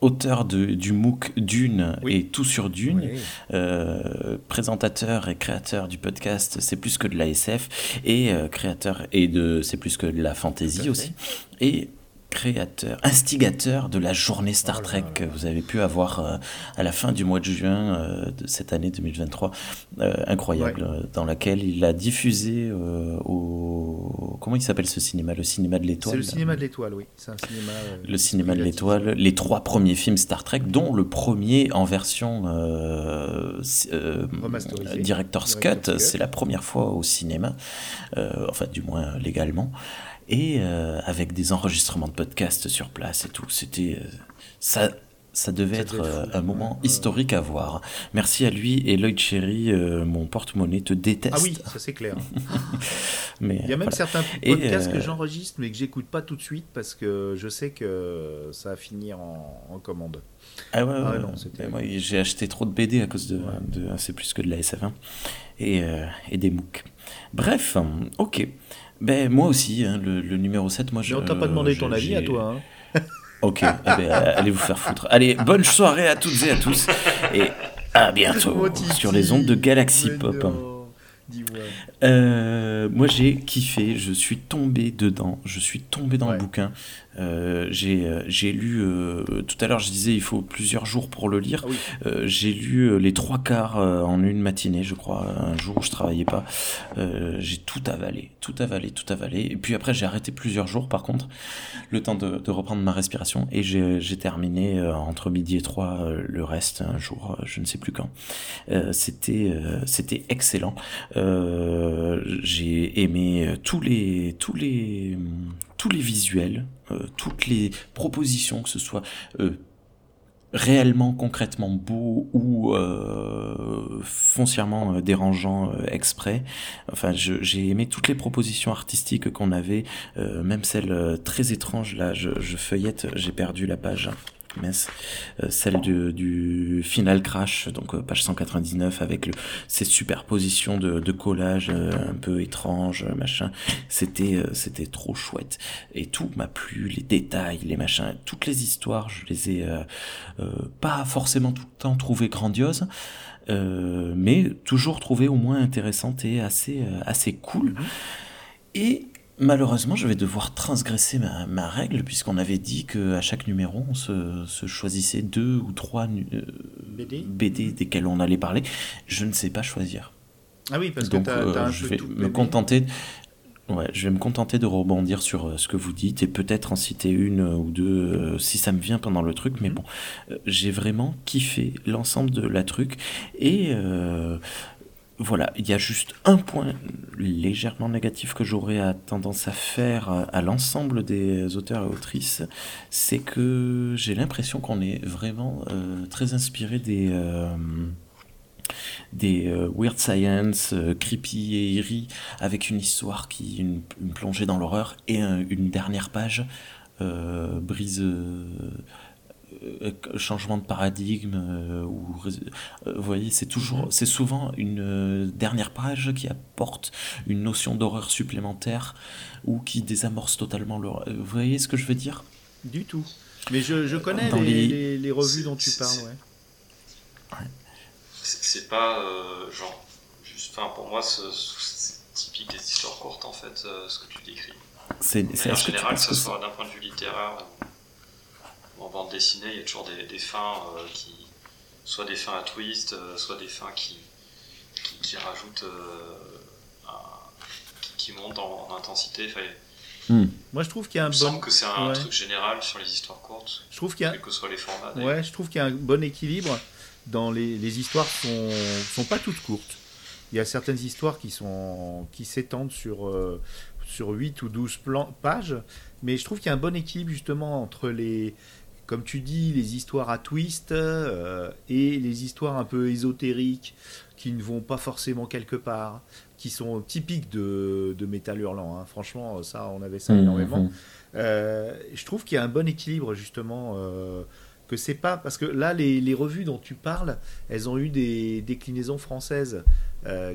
B: Auteur de, du MOOC Dune et Tout sur Dune, euh, présentateur et créateur du podcast C'est plus que de la SF et euh, créateur et de C'est plus que de la fantasy aussi. Et créateur, instigateur de la journée Star oh Trek que vous avez pu avoir euh, à la fin du mois de juin euh, de cette année 2023, euh, incroyable, dans laquelle il a diffusé au... Comment il s'appelle ce cinéma? Le cinéma de l'étoile
C: C'est le cinéma de l'étoile, oui. Un cinéma,
B: le cinéma de l'étoile, les trois premiers films Star Trek, dont le premier en version Director's Cut, c'est la première fois au cinéma, enfin du moins légalement et euh, avec des enregistrements de podcasts sur place et tout. C'était euh, ça. Ça devait être euh, un moment historique à voir. Merci à lui et Lloyd Cherry, mon porte-monnaie te déteste.
C: Ah oui, ça c'est clair. mais, Il y a même certains podcasts que j'enregistre mais que j'écoute pas tout de suite parce que je sais que ça va finir en, commande.
B: Ah ouais, ah non, moi j'ai acheté trop de BD à cause de, de c'est plus que de la SF1 et, et des MOOC. Bref, ok. Ben, moi aussi, hein, le, numéro 7, moi je.
C: Mais on t'a pas demandé ton avis à toi. Hein.
B: ok, eh ben, allez vous faire foutre. Allez, bonne soirée à toutes et à tous. Et à bientôt sur les ondes de Galaxy Pop. Euh, moi j'ai kiffé, je suis tombé dedans, je suis tombé dans le bouquin. Euh, euh, j'ai lu, euh, tout à l'heure je disais il faut plusieurs jours pour le lire. Ah j'ai lu les trois quarts en une matinée, je crois, un jour où je travaillais pas. j'ai tout avalé, tout avalé, tout avalé. Et puis après j'ai arrêté plusieurs jours par contre, le temps de, de reprendre ma respiration. Et j'ai terminé entre midi et trois le reste un jour, je ne sais plus quand. C'était c'était excellent. j'ai aimé tous les tous les les visuels, euh, toutes les propositions, que ce soit euh, réellement, concrètement beau ou euh, foncièrement dérangeant exprès. Enfin, j'ai aimé toutes les propositions artistiques qu'on avait, même celles très étranges. Là, je feuillette, j'ai perdu la page. Euh, celle du, Final Crash, donc euh, page 199, avec le, ces superpositions de, de collages euh, un peu étranges, machin. C'était c'était trop chouette. Et tout m'a plu, les détails, les machins, toutes les histoires, je les ai pas forcément tout le temps trouvées grandioses. mais toujours trouvées au moins intéressantes et assez, assez cool. Mm-hmm. Et Malheureusement, je vais devoir transgresser ma, règle, puisqu'on avait dit qu'à chaque numéro, on se, choisissait deux ou trois euh, BD, desquels on allait parler. Je ne sais pas choisir.
C: Ah oui, parce Donc, que euh,
B: je vais me contenter. Ouais, je vais me contenter de rebondir sur euh, ce que vous dites et peut-être en citer une ou deux si ça me vient pendant le truc. Mais mhm. bon, j'ai vraiment kiffé l'ensemble de la truc et voilà, il y a juste un point légèrement négatif que j'aurais tendance à faire à l'ensemble des auteurs et autrices, c'est que j'ai l'impression qu'on est vraiment euh, très inspiré des, euh, euh, weird science, creepy et eerie, avec une histoire qui, une, plongée dans l'horreur et une dernière page brise changement de paradigme ou vous voyez c'est toujours mhm. c'est souvent une dernière page qui apporte une notion d'horreur supplémentaire ou qui désamorce totalement le vous voyez ce que je veux dire?
C: Du tout mais je, je connais les, les, revues dont tu parles ouais.
D: c'est pas genre juste enfin pour moi c'est typique des histoires courtes en fait ce que tu décris c'est en général que, ce soit d'un point de vue littéraire en bande dessinée, il y a toujours des, fins euh, qui. soit des fins à twist, euh, soit des fins qui, qui, rajoutent. Euh, qui, montent en, intensité.
C: Hmm. Moi, je trouve qu'il y a un
D: bon. semble que c'est un truc général sur les histoires courtes.
C: Je trouve qu'il y a.
D: Quels que soient les formats.
C: Ouais, je trouve qu'il y a un bon équilibre dans les, les histoires sont sont pas toutes courtes. Il y a certaines histoires qui sont qui s'étendent sur sur 8 ou 12 pages, mais je trouve qu'il y a un bon équilibre justement entre les comme tu dis, les histoires à twist euh, et les histoires un peu ésotériques qui ne vont pas forcément quelque part, qui sont typiques de, de Métal Hurlant. Hein. Franchement, ça, on avait ça mmh, énormément. Mmh. Euh, je trouve qu'il y a un bon équilibre, justement. Euh, que c'est pas. Parce que là, les, les, revues dont tu parles, elles ont eu des déclinaisons françaises.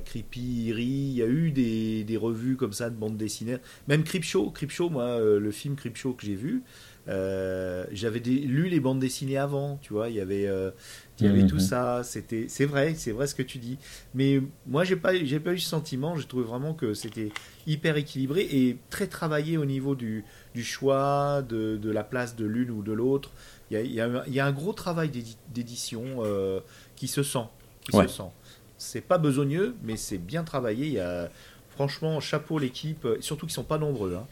C: Creepy, Eerie, il y a eu des, des, revues comme ça de bande dessinée. Même Creepshow, Creepshow, moi, le film Creepshow que j'ai vu, euh, j'avais lu les bandes dessinées avant, tu vois, il y avait, euh, il y avait tout mhm. ça. C'était, c'est vrai, c'est vrai ce que tu dis. Mais moi, j'ai pas, j'ai pas eu ce sentiment. J'ai trouvé vraiment que c'était hyper équilibré et très travaillé au niveau du, du choix, de, de, la place de l'une ou de l'autre. Y y, il y a un gros travail d'édition euh, qui se sent, qui se sent. C'est pas besogneux, mais c'est bien travaillé. Il y a, franchement, chapeau l'équipe, surtout qu'ils sont pas nombreux. Hein.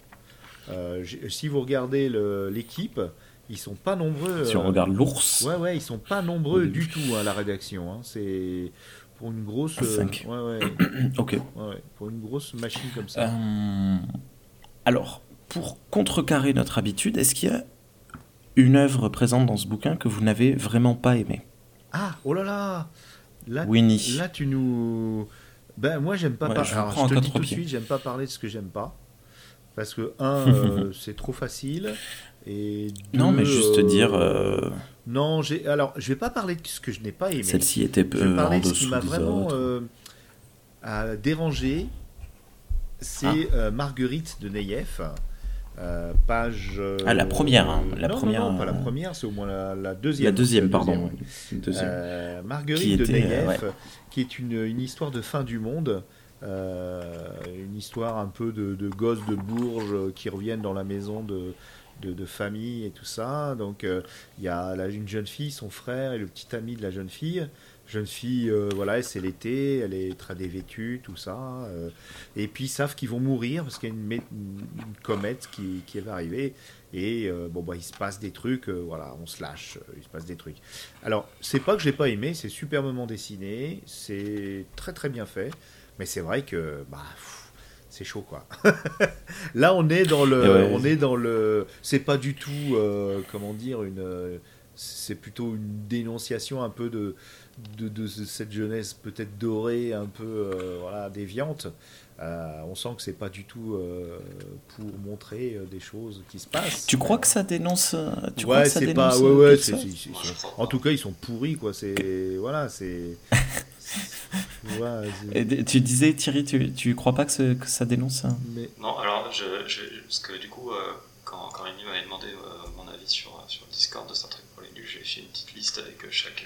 C: Euh, si vous regardez l'équipe, ils sont pas nombreux.
B: Si on euh, regarde l'ours.
C: Ouais, ouais, ils sont pas nombreux du tout à hein, la rédaction. Hein. C'est pour une grosse.
B: 5.
C: Euh, ouais, ouais.
B: ok.
C: Ouais, pour une grosse machine comme ça.
B: alors, pour contrecarrer notre habitude, est-ce qu'il y a une œuvre présente dans ce bouquin que vous n'avez vraiment pas aimée?
C: Ah, oh là là Là,
B: Winnie.
C: là tu nous. Ben, moi, j'aime pas. je, je te le dis tout de suite, j'aime pas parler de ce que j'aime pas. Parce que, un, euh, c'est trop facile. Et
B: non, mais juste dire. Euh, euh,
C: non, j'ai. Alors, je vais pas parler de ce que je n'ai pas aimé.
B: Celle-ci était peu.
C: Je vais parler de ce qui m'a vraiment dérangé. C'est ah. Marguerite de Neyef. page.
B: ah, la première. Hein, la
C: non,
B: première.
C: Non, pas la première, c'est au moins la, deuxième.
B: La deuxième, pardon.
C: Marguerite de Neyef, qui est une, une, histoire de fin du monde. Euh, une histoire un peu de, de, gosses de Bourges qui reviennent dans la maison de, famille et tout ça. Donc euh, il y a une jeune fille, son frère et le petit ami de la jeune fille. Jeune fille, euh, voilà, c'est l'été, elle est très dévêtue, tout ça. et puis ils savent qu'ils vont mourir parce qu'il y a une, une, comète qui, qui, va arriver. Et bon, bah, il se passe des trucs, voilà, on se lâche, il se passe des trucs. Alors, c'est pas que je l'ai pas aimé, c'est superbement dessiné, c'est très très bien fait. Mais c'est vrai que bah, c'est chaud quoi. Là on est dans le, on est dans le, c'est pas du tout euh, comment dire une, c'est plutôt une dénonciation un peu de de, de cette jeunesse peut-être dorée, un peu euh, voilà, déviante. Euh, on sent que c'est pas du tout pour montrer des choses qui se passent.
B: Tu crois que ça dénonce
C: tu Ouais, c'est pas. Ouais, ouais, en tout cas, ils sont pourris, quoi. C'est voilà, c'est
B: tu disais, Thierry, tu, tu crois pas que, que ça dénonce ça
D: Non, alors, je, parce que du coup, euh, quand, quand Rémi m'avait demandé euh, mon avis sur, sur le Discord de Star Trek j'ai une petite liste avec euh, chaque,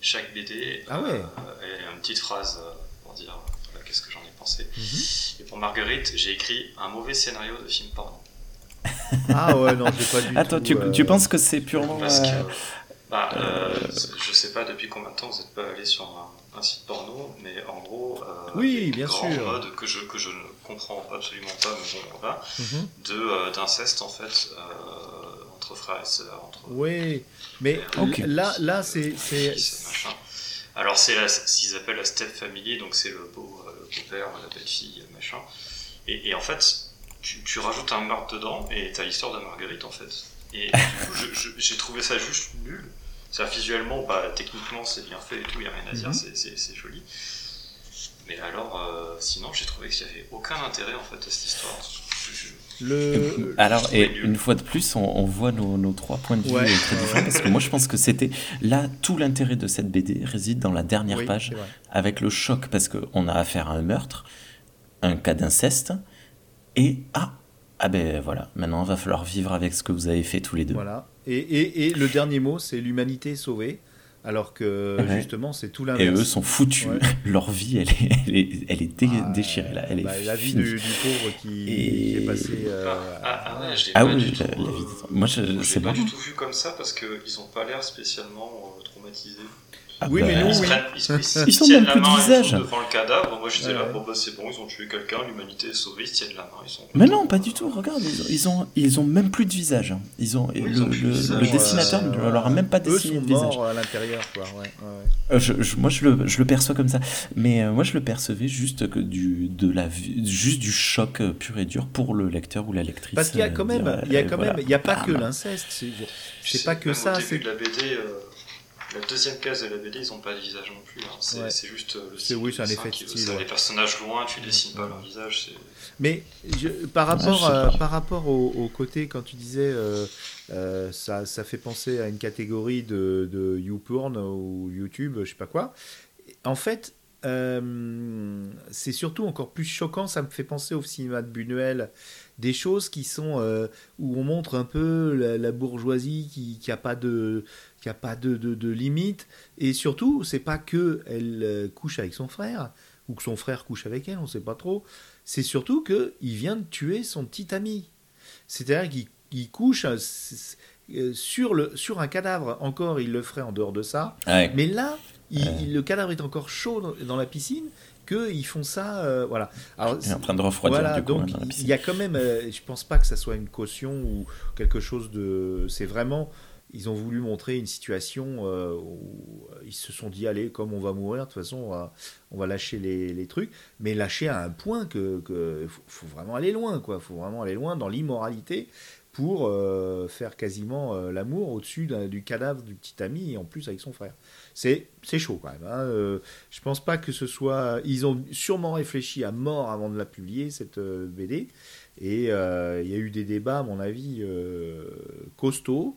D: chaque BD
C: ah ouais.
D: et une petite phrase pour dire qu'est-ce que j'en ai pensé. Mhm. Et pour Marguerite, j'ai écrit un mauvais scénario de film porno.
C: ah ouais, non, j'ai pas du
B: Attends, tu, tu penses que c'est purement.
D: Parce que, bah, je sais pas depuis combien de temps vous n'êtes pas allé sur un un site porno, mais en gros, euh,
C: oui, bien sûr.
D: mode que je, que je ne comprends absolument pas, mais bon, voilà, de euh, d'inceste en fait euh, entre frères et sœurs. Entre,
C: oui, mais là, là c'est.
D: Alors, c'est ce qu'ils appellent la step family, donc c'est le beau, beau-père, la belle-fille, machin. Et, et, en fait, tu, tu, rajoutes un meurtre dedans et t'as l'histoire de Marguerite en fait. Et j'ai trouvé ça juste nul ça, visuellement, bah, techniquement, c'est bien fait et tout, il n'y a rien à dire, mhm. c'est joli. Mais alors, euh, sinon, j'ai trouvé qu'il n'y avait aucun intérêt en fait à cette histoire.
C: Le...
B: Alors, et une fois de plus, on, voit nos, trois points de vue très différents. Parce que moi, je pense que c'était. Là, tout l'intérêt de cette BD réside dans la dernière page, avec le choc, parce qu'on a affaire à un meurtre, un cas d'inceste, et. Ah Ah ben voilà, maintenant, il va falloir vivre avec ce que vous avez fait tous les deux.
C: Voilà. Et, et, et le dernier mot, c'est l'humanité sauvée. Alors que justement, c'est tout l'inverse.
B: Et eux sont foutus. Leur vie, elle est, elle est, elle est ah, déchirée là. Elle est
C: bah, la vie du, pauvre qui, est passé. Euh,
D: ah, ah, ah, ouais,
B: ah
D: oui,
B: la, vie. Moi, je,
D: c'est pas du tout vu comme ça parce qu'ils n'ont pas l'air spécialement euh, traumatisés.
C: Ah oui, mais bah, nous, oui.
B: Ils, sont même plus de visage.
D: devant le cadavre. Moi, je disais là, bon, bah, c'est bon, ils ont tué quelqu'un, l'humanité est sauvée, ils tiennent la main. Ils sont
B: mais non, pas du tout. Regarde, ils ont, ils ont, même plus de visage. Ils ont, le, dessinateur ne leur a même pas dessiné
C: de
B: visage.
C: à l'intérieur, quoi.
B: Euh, moi, je le, je le perçois comme ça. Mais euh, moi, je le percevais juste que du, de la, juste du choc euh, pur et dur pour le lecteur ou la lectrice.
C: Parce qu'il y a quand même, il y a quand même, il y a pas que l'inceste. C'est pas que ça.
D: C'est la BD la deuxième case de la BD, ils n'ont pas de visage non plus. Hein. C'est juste euh, le
C: style. Oui, c'est un effet
D: style. Les personnages loin, tu dessines pas leur visage.
C: Mais par rapport, euh, par rapport au, côté, quand tu disais, euh, ça, ça, fait penser à une catégorie de, de YouPorn ou YouTube, je sais pas quoi. En fait, c'est surtout encore plus choquant. Ça me fait penser au cinéma de Buñuel des choses qui sont où on montre un peu la, bourgeoisie qui n'a pas de qu'il n'y a pas de, de, limite. Et surtout, c'est pas que elle euh, couche avec son frère, ou que son frère couche avec elle, on ne sait pas trop. C'est surtout qu'il vient de tuer son petit ami. C'est-à-dire qu'il couche euh, euh, sur, le, sur un cadavre. Encore, il le ferait en dehors de ça. Mais là, le cadavre est encore chaud dans, la piscine qu'ils font ça, voilà.
B: Alors, est en train de refroidir
C: voilà,
B: du coup,
C: donc il y a quand même, je pense pas que ça soit une caution ou quelque chose de, c'est vraiment ils ont voulu montrer une situation euh, où ils se sont dit allez comme on va mourir de toute façon on va, lâcher les, trucs. Mais lâcher à un point que, faut, vraiment aller loin quoi. Faut vraiment aller loin dans l'immoralité pour euh, faire quasiment euh, l'amour au-dessus du cadavre du petit ami et en plus avec son frère. C'est c'est chaud quand même hein. je pense pas que ce soit ils ont sûrement réfléchi à mort avant de la publier cette BD et il y a eu des débats à mon avis costauds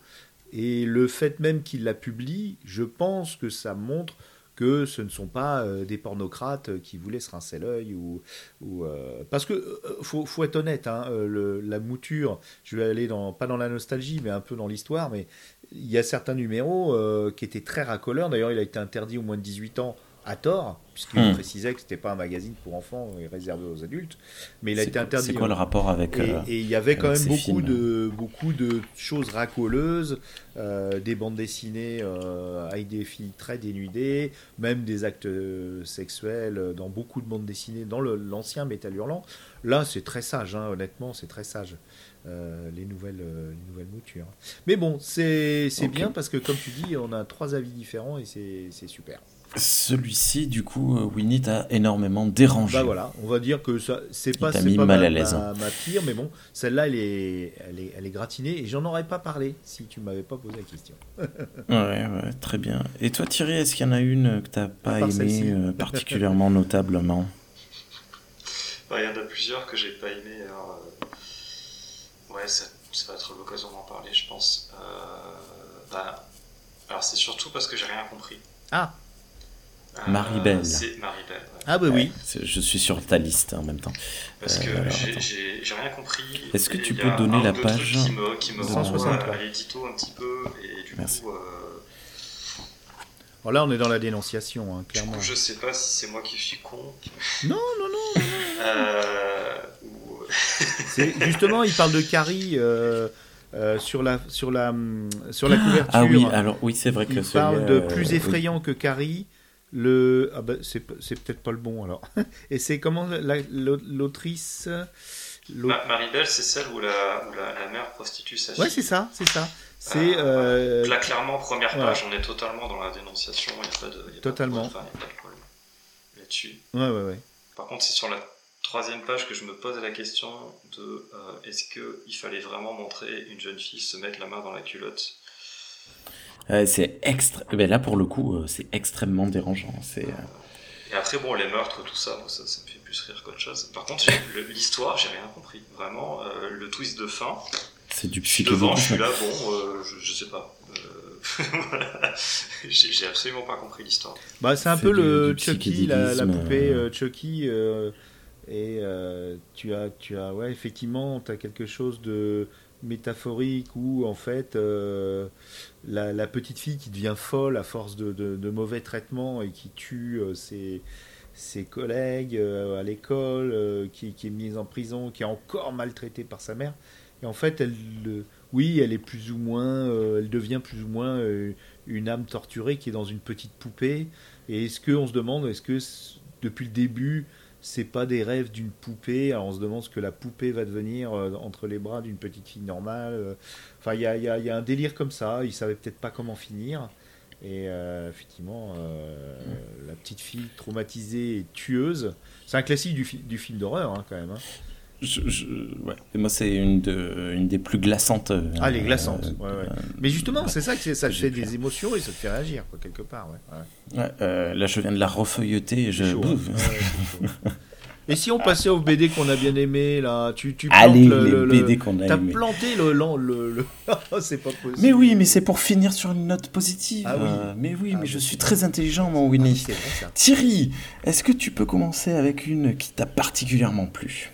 C: et le fait même qu'il la publie, je pense que ça montre que ce ne sont pas euh, des pornocrates qui voulaient se rincer l'œil ou, ou euh, parce que euh, faut, faut, être honnête hein, la mouture je vais aller dans pas dans la nostalgie mais un peu dans l'histoire mais il y a certains numéros qui étaient très racoleurs. D'ailleurs il a été interdit au moins de 18 ans à tort, puisqu'il hmm. précisait que c'était pas un magazine pour enfants et réservé aux adultes, mais il a été interdit.
B: C'est quoi le rapport avec
C: Et,
B: euh,
C: il y avait quand même beaucoup de beaucoup de choses racoleuses, euh, des bandes dessinées euh, avec des filles très dénudées, même des actes sexuels dans beaucoup de bandes dessinées dans l'ancien Métal Hurlant. Là, c'est très sage, hein, honnêtement, c'est très sage. les, nouvelles, les nouvelles moutures. Mais bon, c'est bien parce que, comme tu dis, on a trois avis différents et c'est super.
B: Celui-ci, du coup, euh, Winnie t'a énormément dérangé.
C: Bah voilà, on va dire que ça, c'est pas,
B: mis
C: pas
B: mal
C: ma,
B: à l'aise.
C: Ma, pire, mais bon, celle-là, elle est, elle est, elle est gratinée et j'en aurais pas parlé si tu m'avais pas posé la question.
B: ouais, ouais, très bien. Et toi, Thierry, est-ce qu'il y en a une que t'as pas aimé euh, particulièrement notablement?
D: Bah, Il y en a plusieurs que j'ai pas aimé. Alors, euh, Ouais, ça, ça, va être l'occasion d'en parler, je pense. Bah, alors, c'est surtout parce que j'ai rien compris.
C: Ah
B: Marie-Belle.
D: Euh, c'est Marie-Belle.
C: Ah bah oui.
B: Je suis sur ta liste en même temps.
D: Parce que euh, j'ai rien compris.
B: Est-ce que tu peux donner la page
D: qui me, qui me renvoie à l'édito un petit peu et du
B: Merci.
D: coup. Euh...
C: là, on est dans la dénonciation, hein, clairement.
D: Du coup, je sais pas si c'est moi qui suis con.
C: Non, non, non.
D: euh,
C: ou... justement, il parle de Carrie. Euh, euh, sur la sur la sur la couverture.
B: Ah oui, alors oui, c'est vrai que
C: il parle de plus effrayant oui. que Carrie. Le ah bah, c'est peut-être pas le bon alors. Et c'est comment l'autrice
D: Marie-Belle, c'est celle où la, où la, la, mère prostitue sa fille.
C: Ouais, c'est ça, c'est ça. C'est euh,
D: là clairement première page, on est totalement dans la dénonciation. Il n'y a pas de, y a
C: totalement.
D: Pas de, problème là-dessus.
C: Ouais, ouais, ouais.
D: Par contre, c'est sur la troisième page que je me pose la question de euh, est-ce qu'il fallait vraiment montrer une jeune fille se mettre la main dans la culotte?
B: C'est extra... Ben là, pour le coup, euh, c'est extrêmement dérangeant. C'est, euh,
D: après, bon, les meurtres, tout ça, ça, ça me fait plus rire qu'autre chose. Par contre, l'histoire, j'ai rien compris. Vraiment, euh, le twist de fin.
B: C'est du
D: devant, je suis
B: psychologique.
D: là, bon, euh, je, je sais pas. Euh, voilà. J'ai absolument pas compris l'histoire.
C: Bah, c'est un peu
B: du-
C: le
B: du
C: Chucky, la, la poupée
B: euh.
C: euh, Chucky. euh, et euh, tu as, tu as, ouais, effectivement, tu as quelque chose de métaphorique où, en fait, euh, la, petite fille qui devient folle à force de, mauvais traitements et qui tue euh, ses, collègues euh, à l'école, qui, est mise en prison, qui est encore maltraitée par sa mère. Et en fait, elle, oui, elle est plus ou moins, elle devient plus ou moins une âme torturée qui est dans une petite poupée. Et est-ce que on se demande, est-ce que depuis le début, c'est pas des rêves d'une poupée Alors on se demande ce que la poupée va devenir euh, entre les bras d'une petite fille normale. euh. Enfin, il y a, un délire comme ça. Il savait peut-être pas comment finir. Et euh, effectivement, la petite fille traumatisée et tueuse, c'est un classique du film d'horreur hein, quand même. hein.
B: Je- je- ouais. Et moi, c'est une, de, une des plus glaçantes. euh,
C: Ah, les glaçantes.
B: euh,
C: ouais, ouais. Mais justement, c'est ça que ça te fait des émotions et ça te fait réagir, quoi, quelque part.
B: Euh, là, je viens de la refeuilleter et je.
C: Chaud, hein. Et si on passait aux BD qu'on a bien aimé là, tu, tu plantes
B: Allez,
C: le,
B: les
C: le- le-
B: BD qu'on a
C: T'as
B: aimés.
C: planté le, le, le, le- c'est pas possible.
B: Mais oui, mais c'est pour finir sur une note positive.
C: Ah oui.
B: Euh, mais oui,
C: Ah,
B: mais je suis très intelligent, mon
C: Ah,
B: Winnie.
C: vrai.
B: Thierry, est-ce que tu peux commencer avec une qui t'a particulièrement plu?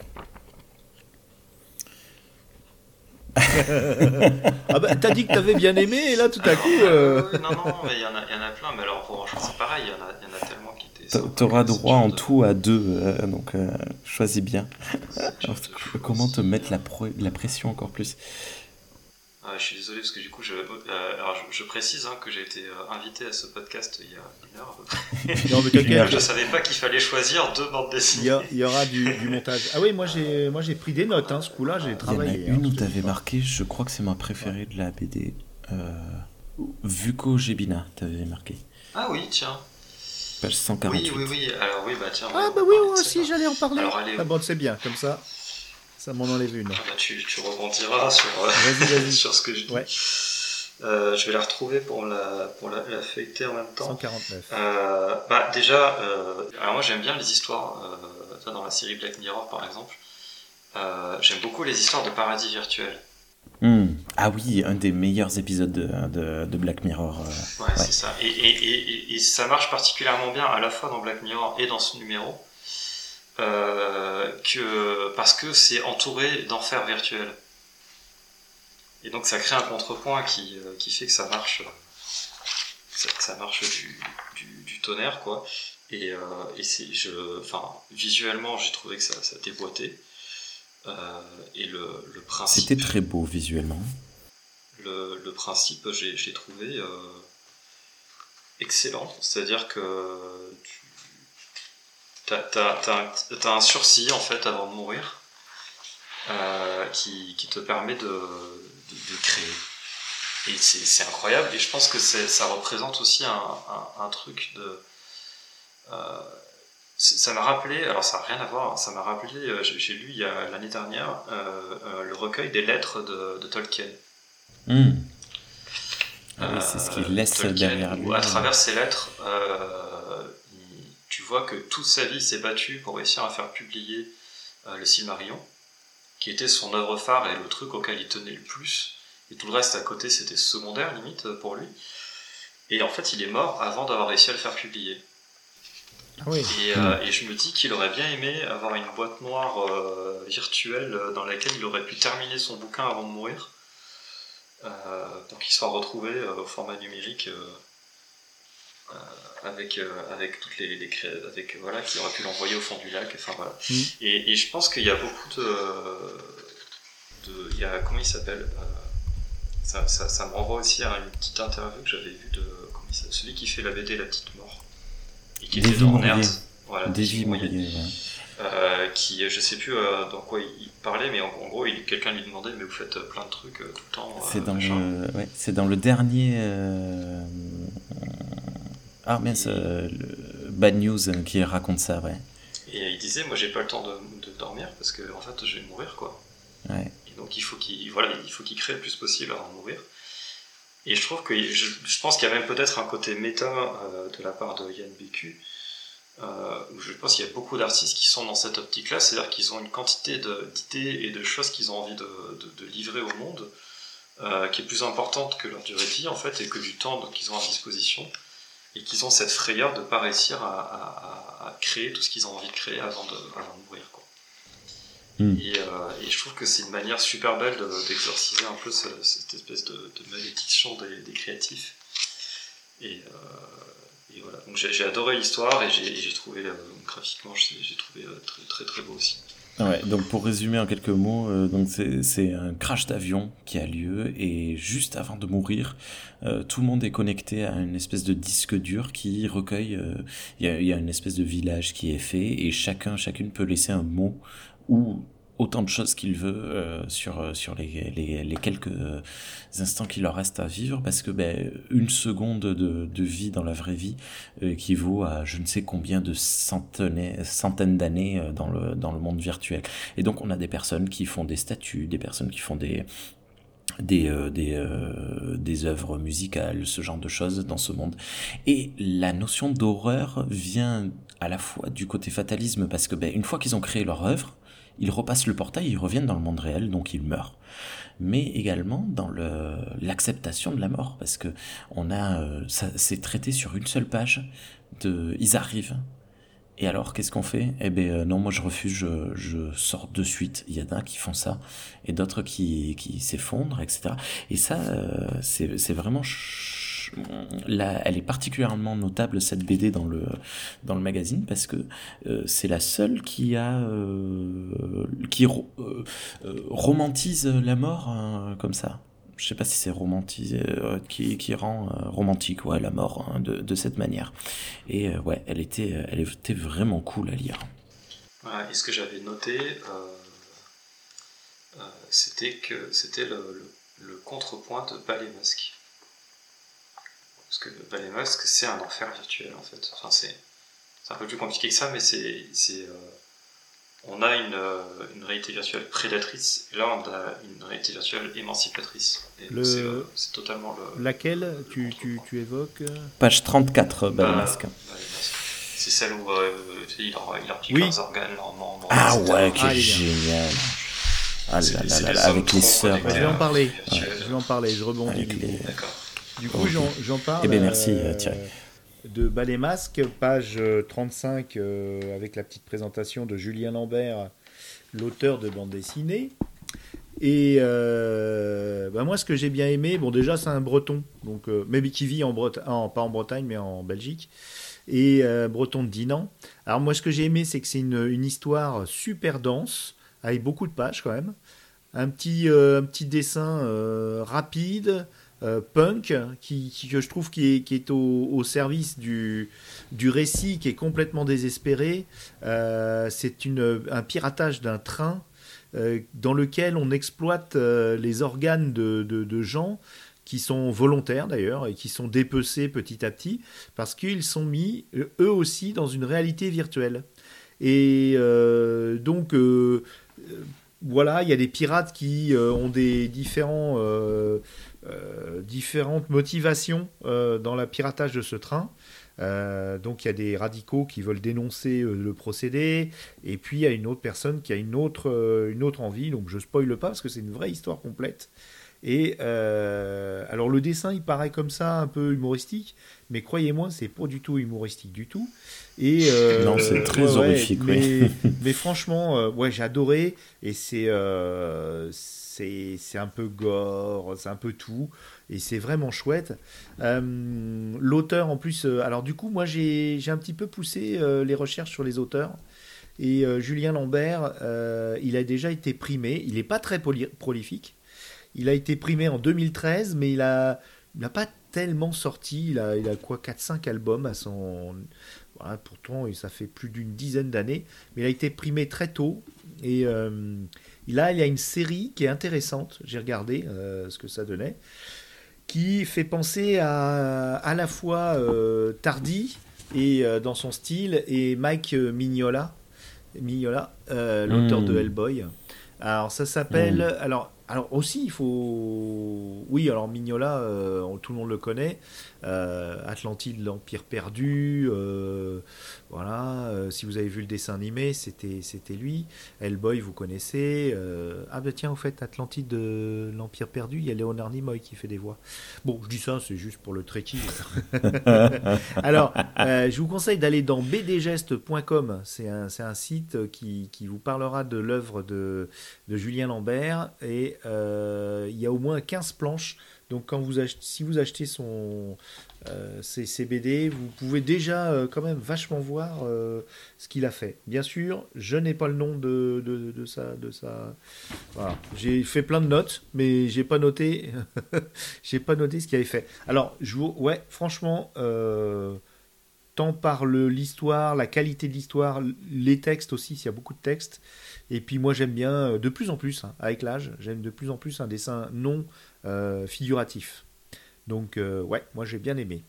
C: Ah bah t'as dit que t'avais bien aimé et là tout à coup. euh,
D: Euh, non, non, mais il y, en a- il y en a plein. Mais alors, pour franchement, c'est pareil, il y, en a- il y en a tellement qui étaient.
B: T'auras droit en
D: de-
B: tout à deux, euh, donc euh, choisis bien. Alors, comment te mettre la, pro- la pression encore plus?
D: Ah, je suis désolé parce que du coup, je, euh, alors, je, je précise hein, que j'ai été euh, invité à ce podcast il y a une heure à peu près.
C: Non mais
D: Je savais pas qu'il fallait choisir deux bandes dessinées.
C: il y aura du, du montage. Ah oui, moi j'ai moi j'ai pris des notes. Hein, ce coup-là, j'ai
B: Il y en a
C: travaillé.
B: une
C: hein,
B: où
C: que-
B: t'avais marqué, je crois que c'est ma préférée de la BD. Euh, Vuko Gebina, t'avais marqué.
D: Ah oui, tiens.
B: Page 148.
D: Oui, oui, oui. Alors oui, bah tiens.
C: Ah bah oui, moi aussi j'allais en parler.
D: Alors, allez.
C: Ah bon, c'est bien, comme ça, ça m'en enlève une.
D: Ah bah, tu, tu rebondiras sur, euh,
C: Vas-y, vas-y.
D: sur ce que je dis.
C: Ouais.
D: Euh, je vais la retrouver pour la, pour la, la feuilleter en même temps.
C: 149.
D: Euh, bah déjà, euh, alors moi j'aime bien les histoires, euh, dans la série Black Mirror par exemple. Euh, j'aime beaucoup les histoires de paradis virtuels.
B: Hmm. Ah oui, un des meilleurs épisodes de, de- de Black Mirror. euh.
D: Ouais, c'est ça. Et, et, et, et ça marche particulièrement bien à la fois dans Black Mirror et dans ce numéro, euh, que, parce que c'est entouré d'enfers virtuels. Et donc ça crée un contrepoint qui, euh, qui fait que ça marche, ça, ça marche du, du, du tonnerre, quoi. Et, euh, et c'est, je, enfin, visuellement, j'ai trouvé que ça, ça déboîtait. Euh, et le, le principe
B: C'était très beau visuellement.
D: le, le principe, j'ai j'ai trouvé excellent. C'est-à-dire que tu as, un sursis en fait avant de mourir euh, qui, qui te permet de, de, de créer. Et c'est c'est incroyable. Et je pense que c'est- ça représente aussi un, un, un truc de. euh, ça m'a rappelé, alors ça n'a rien à voir, hein, ça m'a rappelé, euh, j'ai j'ai lu il y a l'année dernière euh, le recueil des lettres de, de Tolkien.
B: Hmm. Ah oui, c'est ce qu'il laisse
D: Tolkien,
B: derrière lui.
D: où à travers ses lettres, euh, vois que toute sa vie s'est battu pour réussir à faire publier euh, le Silmarillion, qui était son œuvre phare et le truc auquel il tenait le plus. Et tout le reste à côté, c'était secondaire limite pour lui. Et en fait, il est mort avant d'avoir réussi à le faire publier.
C: Ah oui.
D: Et, euh, et je me dis qu'il aurait bien aimé avoir une boîte noire euh, virtuelle euh, dans laquelle il aurait pu terminer son bouquin avant de mourir, euh, pour qu'il soit retrouvé euh, au format numérique euh, euh, avec, euh, avec toutes les, les avec voilà, qu'il aurait pu l'envoyer au fond du lac. Enfin voilà.
C: Mm.
D: Et, et je pense qu'il y a beaucoup de, de il y a comment il s'appelle euh, ça, ça, ça me renvoie aussi à une petite interview que j'avais vue de comment celui qui fait la BD La Petite Mort et qui était
B: Davy
D: dans. Nerd. Voilà. Mourier,
B: ouais.
D: Euh, qui, je sais plus euh, dans quoi il parlait, mais en, en gros, il- quelqu'un lui demandait, mais vous faites euh, plein de trucs euh, tout le temps.
B: C'est
D: euh,
B: dans, le... ouais, c'est dans le dernier. Euh, Ah, mince, euh, le Bad News euh, qui raconte ça, ouais.
D: Et il disait, moi, j'ai pas le temps de, de dormir parce que en fait, je vais mourir, quoi.
B: Ouais.
D: Et donc, il faut qu'il voilà, il faut qu'il crée le plus possible avant de mourir. Et je trouve que je, je pense qu'il y a même peut-être un côté méta euh, de la part de Yann Bécu, je pense qu'il y a beaucoup d'artistes qui sont dans cette optique-là, c'est-à-dire qu'ils ont une quantité d'idées et de choses qu'ils ont envie de, de, livrer au monde qui est plus importante que leur durée de vie en fait et que du temps qu'ils ont à disposition et qu'ils ont cette frayeur de ne pas réussir à, créer tout ce qu'ils ont envie de créer avant de, mourir. Quoi. Hmm. Euh, et, je trouve que c'est une manière super belle d'exorciser un peu cette, espèce de, malédiction des, créatifs. Et, euh, voilà, donc j'ai adoré l'histoire et j'ai trouvé, euh, graphiquement, j'ai trouvé très, très très beau aussi.
B: Ouais, donc pour résumer en quelques mots, euh, donc c'est un crash d'avion qui a lieu et juste avant de mourir, euh, tout le monde est connecté à une espèce de disque dur qui recueille. Euh, il y, a, y, a, une espèce de village qui est fait et chacun, chacune peut laisser un mot ou autant de choses qu'il veut euh, sur, euh, sur les, les, les quelques euh, instants qu'il leur reste à vivre, parce que ben, une seconde de, de vie dans la vraie vie équivaut à je ne sais combien de centaines, centaines d'années dans le, dans le monde virtuel. Et donc on a des personnes qui font des statues, des personnes qui font des, des, des, des œuvres musicales, ce genre de choses dans ce monde. Et la notion d'horreur vient à la fois du côté fatalisme, parce que ben, une fois qu'ils ont créé leur œuvre, ils repassent le portail, ils reviennent dans le monde réel, donc ils meurent. Mais également dans l'acceptation de la mort, parce que on a, euh, c'est traité sur une seule page. De, ils arrivent. Et alors, qu'est-ce qu'on fait? Eh bien, euh, non, moi je refuse, je, sors de suite. Il y en a qui font ça, et d'autres qui, qui s'effondrent, etc. Et ça, euh, c'est vraiment elle est particulièrement notable cette BD dans le dans le magazine parce que euh, c'est la seule qui a euh, qui euh, romantise la mort hein, comme ça. Je sais pas si c'est romantisé, qui, qui rend romantique ouais, la mort hein, de, de, cette manière. Et ouais, elle était, elle était vraiment cool à lire.
D: et ce que j'avais noté, c'était que c'était le, contrepoint de Ballet Masque. Parce que Masque, c'est un enfer virtuel en fait. Enfin, c'est un peu plus compliqué que ça, mais c'est. Euh, on a une, euh, une, réalité virtuelle prédatrice, et là on a une réalité virtuelle émancipatrice.
C: Euh, c'est totalement le. Laquelle tu, tu, tu, évoques
B: Page 34, Ballet bah, Masque.
D: C'est celle où il, leur, il leur leurs organes, leurs membres.
B: Ah ouais, quel ah, génial! Ah là là là, avec les sœurs.
C: Je vais en parler. Je vais en parler, je rebondis. D'accord. Du coup, j'en parle.
B: Eh bien, merci euh, Thierry.
C: De Ballet Masque, page 35, euh, avec la petite présentation de Julien Lambert, l'auteur de bande dessinée. Et euh, bah, moi, ce que j'ai bien aimé, bon, déjà, c'est un breton, donc, mais qui vit en Bretagne, pas en Bretagne, mais en Belgique, et breton de Dinan. Alors, moi, ce que j'ai aimé, c'est que c'est une, une, histoire super dense, avec beaucoup de pages quand même. Un petit, un petit dessin rapide, euh, punk qui, que je trouve qui est, au, service du, du récit qui est complètement désespéré. Euh, c'est un piratage d'un train euh, dans lequel on exploite les organes de, de, gens qui sont volontaires d'ailleurs et qui sont dépecés petit à petit parce qu'ils sont mis eux aussi dans une réalité virtuelle. Et donc voilà, il y a des pirates qui ont des différents différentes motivations euh, dans le piratage de ce train. Euh, donc il y a des radicaux qui veulent dénoncer le procédé, et puis il y a une autre personne qui a une autre, une autre envie, donc je spoile pas parce que c'est une vraie histoire complète. Et alors le dessin il paraît comme ça un peu humoristique, mais croyez-moi c'est pas du tout humoristique du tout. Et
B: non c'est très horrifique.
C: Mais, mais, franchement ouais j'ai adoré et c'est c'est un peu gore, c'est un peu tout, et c'est vraiment chouette. Euh, l'auteur en plus, euh, alors du coup, moi j'ai un petit peu poussé euh, les recherches sur les auteurs. Et Julien Lambert, il a déjà été primé. Il n'est pas très prolifique. Il a été primé en 2013, mais il n'a il pas tellement sorti. Il a, il a quoi 4-5 albums à son. pourtant, ça fait plus d'une dizaine d'années. Mais il a été primé très tôt. Et Là, il y a une série qui est intéressante, j'ai regardé euh, ce que ça donnait, qui fait penser à à la fois euh, Tardy et euh, dans son style et Mike Mignola, Mignola l'auteur de hmm. Hellboy. Alors ça s'appelle, hmm. alors alors aussi, il faut. Oui, alors Mignola, euh, tout le monde le connaît. Euh, Atlantide, l'Empire perdu. Euh, voilà. si vous avez vu le dessin animé, c'était c'était lui. Hellboy, vous connaissez. ah ben tiens, au fait, Atlantide, l'Empire perdu, il y a Léonard Nimoy qui fait des voix. Bon, je dis ça, c'est juste pour le trekking. alors, je vous conseille d'aller dans bdgeste.com. C'est un, un site qui, qui vous parlera de l'œuvre de, de Julien Lambert et euh, il y a au moins 15 planches. Donc quand vous achetez, si vous achetez son, euh, ces, BD, vous pouvez déjà euh, quand même vachement voir ce qu'il a fait. Bien sûr, je n'ai pas le nom de. Voilà. J'ai fait plein de notes, mais j'ai pas noté. j'ai pas noté ce qu'il avait fait. Alors, je vous, ouais, franchement, tant par l'histoire, la qualité de l'histoire, les textes aussi, s'il y a beaucoup de textes, et puis moi j'aime bien euh, de plus en plus, hein, avec l'âge, j'aime de plus en plus un dessin non euh, figuratif. Donc euh, ouais, moi j'ai bien aimé.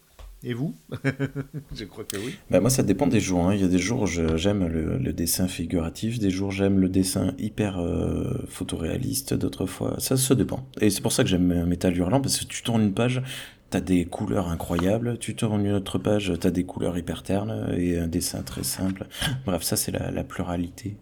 C: Et vous Je crois que oui.
B: Bah moi ça dépend des jours. Hein. Il y a des jours j'aime le, dessin figuratif, des jours j'aime le dessin hyper photoréaliste, d'autres fois ça se dépend. Et c'est pour ça que j'aime Metal Hurlant parce que tu tournes une page, t'as des couleurs incroyables, tu tournes une autre page, t'as des couleurs hyper ternes et un dessin très simple. Bref, ça c'est la, pluralité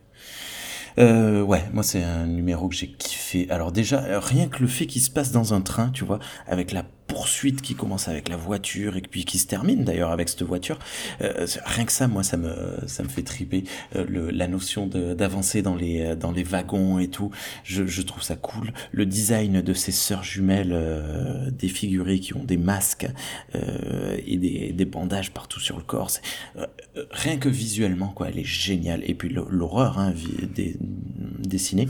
B: euh, ouais, moi c'est un numéro que j'ai kiffé. Alors déjà, rien que le fait qu'il se passe dans un train, tu vois, avec la poursuite qui commence avec la voiture et puis qui se termine d'ailleurs avec cette voiture. Euh, rien que ça, moi, ça me ça me fait triper euh, le, la notion d'avancer dans les euh, dans les wagons et tout. Je, je, trouve ça cool. Le design de ces sœurs jumelles euh, défigurées qui ont des masques euh, et des, des, bandages partout sur le corps. rien que visuellement, quoi, elle est géniale. Et puis l'horreur hein, des, dessinée.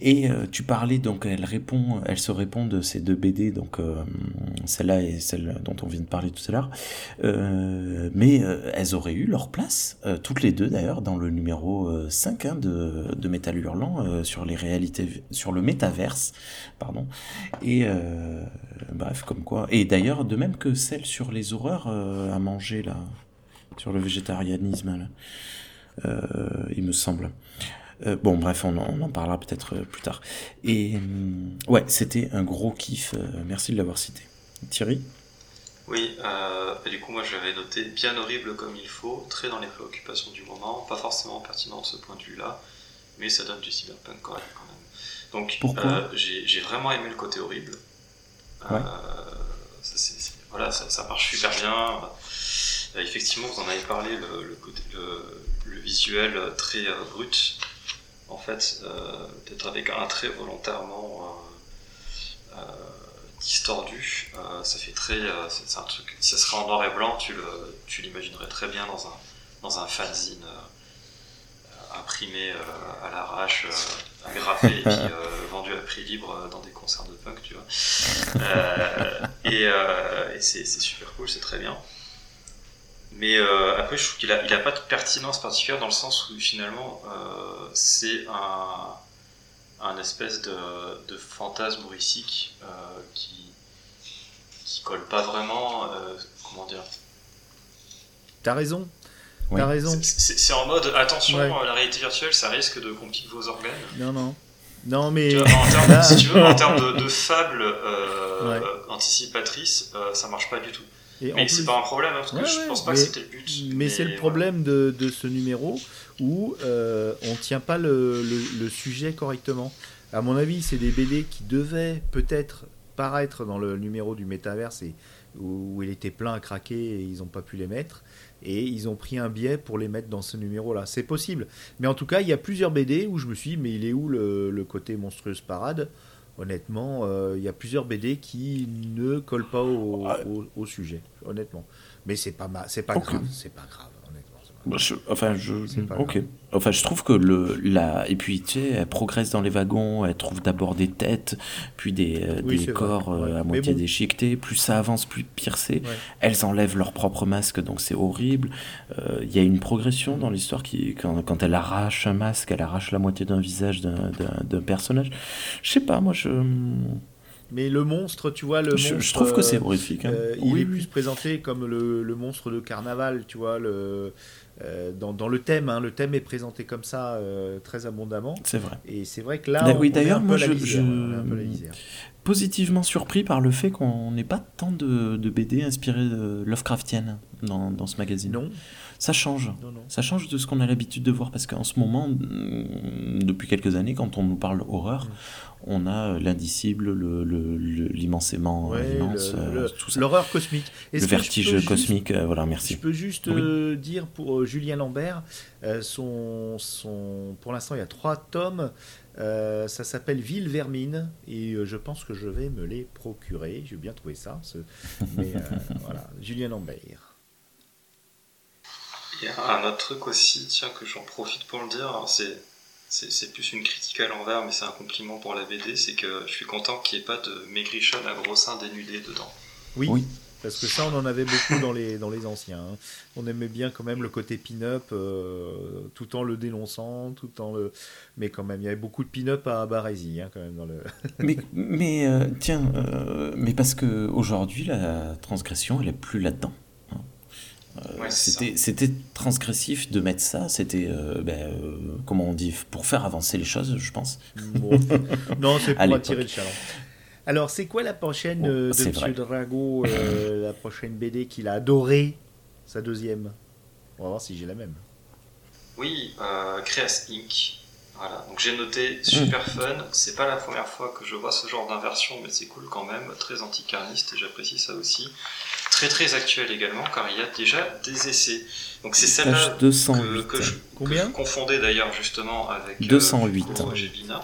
B: Et tu parlais donc, elle répond, elle se répond de ces deux BD donc celle-là et celle dont on vient de parler tout à l'heure, euh, mais euh, elles auraient eu leur place, euh, toutes les deux d'ailleurs, dans le numéro 5 hein, de, de Metal Hurlant sur les réalités, sur le métaverse, pardon. Et bref, comme quoi. Et d'ailleurs, de même que celle sur les horreurs à manger là, sur le végétarianisme, il me semble. bon, bref, on en, parlera peut-être plus tard. Et ouais, c'était un gros kiff. merci de l'avoir cité. Thierry
D: Oui, euh, du coup, moi j'avais noté bien horrible comme il faut, très dans les préoccupations du moment, pas forcément pertinent de ce point de vue-là, mais ça donne du cyberpunk quand même. Donc, euh, j'ai vraiment aimé le côté horrible. Euh, ça, voilà, ça, marche super bien. effectivement, vous en avez parlé, le, le, visuel très brut, en fait, peut-être avec un trait volontairement. Euh, ça fait très. Euh, c'est un truc. Si ça serait en noir et blanc, tu, le, tu l'imaginerais très bien dans un, dans un fanzine euh, imprimé à l'arrache, agrafé et puis vendu à prix libre dans des concerts de punk, tu vois. et, et c'est, super cool, c'est très bien. Mais après, je trouve qu'il n'a il a pas de pertinence particulière dans le sens où finalement, c'est un un espèce de, de fantasme horrifique euh, qui, qui colle pas vraiment. Euh, comment dire?
C: T'as raison. T'as raison.
D: C'est en mode attention, la réalité virtuelle, ça risque de compliquer vos organes.
C: Non, non. Non, mais.
D: en termes, si tu veux, en termes de, fable euh, anticipatrice, ça marche pas du tout. Et mais c'est pas un problème, hein, parce que je pense pas que c'était le but.
C: Mais, c'est le problème de, de, ce numéro où euh, on tient pas le, le, sujet correctement. À mon avis, c'est des BD qui devaient peut-être paraître dans le numéro du métaverse et où, il était plein à craquer et ils n'ont pas pu les mettre. Et ils ont pris un biais pour les mettre dans ce numéro-là. C'est possible. Mais en tout cas, il y a plusieurs BD où je me suis dit, mais il est où le, le côté monstrueuse parade? Honnêtement, euh, il y a plusieurs BD qui ne collent pas au, au, sujet, honnêtement. Mais c'est pas c'est pas grave, c'est pas grave.
B: Bah, enfin, je, ok. Enfin, je trouve que le, la, et puis, tu sais, elle progresse dans les wagons, elle trouve d'abord des têtes, puis des, euh, des corps euh, à moitié déchiquetés. Plus ça avance, plus pire c'est. Elles enlèvent leur propre masque, donc c'est horrible. Euh, il y a une progression dans l'histoire qui, quand, quand, elle arrache un masque, elle arrache la moitié d'un visage d'un personnage. Je sais pas, moi, je
C: Mais le monstre, tu vois, le
B: je,
C: monstre.
B: je trouve que c'est horrifique. hein.
C: euh, il est
B: oui.
C: plus présenté comme le, le monstre de carnaval, tu vois, le, euh, dans, dans le thème. hein. le thème est présenté comme ça euh, très abondamment.
B: C'est vrai.
C: Et c'est vrai que là, on,
B: oui, d'ailleurs, moi, je- je-
C: misère.
B: Positivement surpris par le fait qu'on n'ait pas tant de, de BD inspirées de Lovecraftiennes dans, dans ce magazine.
C: Non,
B: Ça change.
C: non, non.
B: Ça change de ce qu'on a l'habitude de voir parce qu'en ce moment, mm, depuis quelques années, quand on nous parle horreur,
C: Mm.
B: on a l'indicible, le, le- le- l'immensément
C: Ouais,
B: immense, euh,
C: le-
B: tout ça.
C: L'horreur cosmique.
B: Le
C: je
B: vertige
C: juste-
B: cosmique, euh, voilà,
C: Je
B: merci.
C: peux juste
B: Oui.
C: euh, dire pour euh, Julien Lambert, euh, son, son, pour l'instant il y a trois tomes, Euh, ça s'appelle Ville Vermine et euh, je pense que je vais me les procurer. J'ai bien trouvé ça. ce- Mais euh, voilà, Julien Lambert.
D: Il y a un autre truc aussi, tiens, que j'en profite pour le dire, alors c'est, plus une critique à l'envers, mais c'est un compliment pour la BD, c'est que je suis content qu'il n'y ait pas de maigrichonne à gros seins dénudés dedans.
C: Oui,
B: Oui.
C: parce que ça on en avait beaucoup dans les, dans les anciens. hein. On aimait bien quand même le côté pin-up, euh, tout en le dénonçant, tout en le. Mais quand même, il y avait beaucoup de pin-up à Barésie hein, quand même dans le.
B: mais mais euh, tiens, euh, mais parce que aujourd'hui la transgression, elle est plus là-dedans. Euh,
D: Ouais,
B: c'était c'était transgressif de mettre ça. C'était euh, ben, euh, comment on dit pour faire avancer les choses, je pense.
C: Bon. non, c'est pour attirer le chaland. Alors, c'est quoi la prochaine euh, de Monsieur. Drago, euh, la prochaine BD qu'il a adoré, sa deuxième? On va voir si j'ai la même.
D: Oui, euh, Creas Inc. Voilà, donc j'ai noté super fun. C'est pas la première fois que je vois ce genre d'inversion, mais c'est cool quand même. Très anticarniste et j'apprécie ça aussi. Très très actuel également, car il y a déjà des essais. Donc c'est celle-là
B: Page 208.
D: que, que je,
C: Combien
D: que je confondais d'ailleurs justement avec euh,
B: 208.
D: Roger Vina.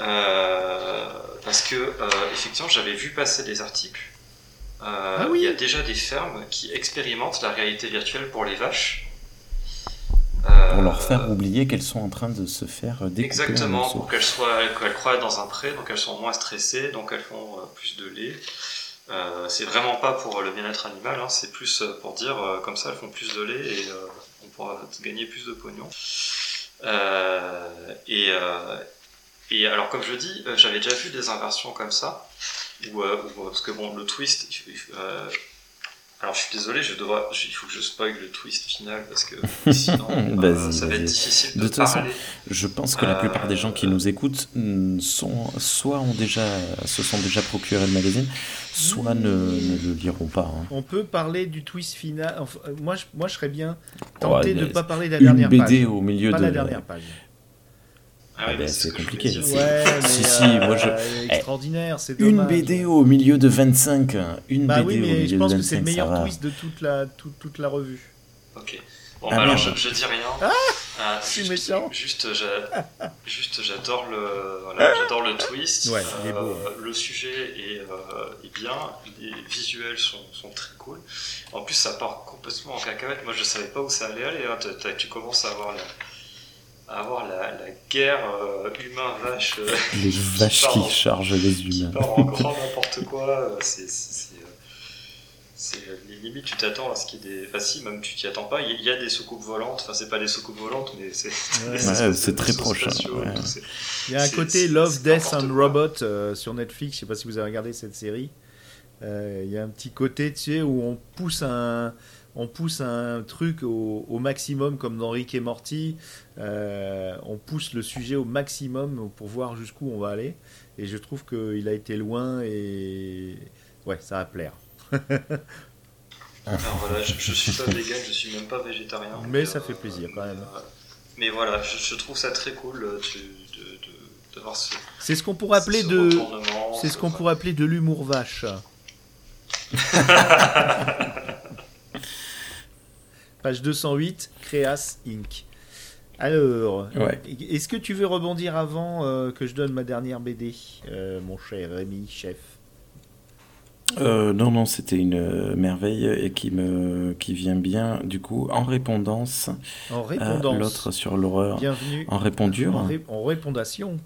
D: Euh, parce que euh, effectivement j'avais vu passer des articles. Euh,
C: Ah oui.
D: Il y a déjà des fermes qui expérimentent la réalité virtuelle pour les vaches.
B: Pour
D: Euh,
B: leur faire oublier qu'elles sont en train de se faire découper en
D: Exactement, pour qu'elles soient, qu'elles croient dans un pré, donc elles sont moins stressées, donc elles font euh, plus de lait. Euh, c'est vraiment pas pour le bien-être animal, hein, c'est plus euh, pour dire euh, comme ça elles font plus de lait et on pourra gagner plus de pognon. Et, et alors comme je dis, j'avais déjà vu des inversions comme ça, où, où, parce que bon, le twist, alors je suis désolé, je dois, il faut que je spoil le twist final parce que sinon euh, ça va être difficile de,
B: De toute façon. Je pense que la
D: Euh,
B: plupart des gens qui nous écoutent sont, soit ont déjà, se sont déjà procuré le magazine, soit ne, ne le liront pas. hein.
C: On peut parler du twist final. Enfin, euh, moi, je, moi, je serais bien tenté de ne pas parler de la
B: Une
C: dernière
B: BD
C: page.
B: au milieu
C: Pas
B: de
C: la dernière page.
D: Ah
B: Ah
D: oui,
B: ben,
D: mais
B: c'est
D: je
B: compliqué.
C: Ouais, mais
B: Si, si,
C: euh,
B: moi, je-
C: extraordinaire, c'est
B: Une. BD au milieu de 25. Une
C: Bah
B: BD
C: oui,
B: au
C: mais
B: milieu
C: je
B: de
C: pense que
B: 25,
C: c'est le meilleur twist de toute la, toute, toute la revue.
D: Ok. Bon,
B: Ah,
D: bah alors je, je dis rien.
C: Ah
D: Ah,
C: c'est
D: juste,
C: méchant.
D: Juste, j'a- juste j'adore le, voilà, j'adore le twist.
C: Ouais, il est beau.
D: Euh, le sujet est, euh, est bien, les visuels sont, sont très cool. En plus, ça part complètement en cacahuète. Moi, je savais pas où ça allait aller. hein. Tu commences à avoir la, à avoir la, la guerre euh, humain-vache. euh,
B: Les vaches qui chargent les
D: qui
B: humains.
D: part en grand n'importe quoi. euh, C'est, c'est, c'est, euh, limites, tu t'attends à ce qu'il y ait des. Enfin, si, même tu t'y attends pas. Il y- a des soucoupes volantes. Enfin, c'est pas des soucoupes volantes, mais c'est.
C: Ouais.
B: c'est très proche, hein,
D: spatiaux,
B: ouais.
C: Il y a un côté Love, Death and
D: quoi.
C: Robot euh, sur Netflix. Je sais pas si vous avez regardé cette série. Euh, Il y a un petit côté, tu sais, où on pousse un, on pousse un truc au, au maximum, comme dans Rick et Morty. Euh, on pousse le sujet au maximum pour voir jusqu'où on va aller. Et je trouve qu'il a été loin et ouais, ça va plaire.
D: Alors voilà, je, je suis pas vegan, je suis même pas végétarien.
C: Mais ça fait plaisir, quand même.
D: euh, mais voilà, je, je trouve ça très cool euh, de, de, de, voir ce.
C: C'est ce qu'on pourrait appeler
D: ce
C: de, c'est ce qu'on pourrait appeler de l'humour vache. Page 208, Créas Inc. Alors,
B: Ouais.
C: est-ce que tu veux rebondir avant euh, que je donne ma dernière BD, euh, mon cher Rémi, chef?
B: Euh, non, non, c'était une merveille et qui me qui vient bien du coup en répondance
C: En répondance.
B: l'autre sur l'horreur.
C: Bienvenue.
B: En répondure,
C: En, ré- en répondation.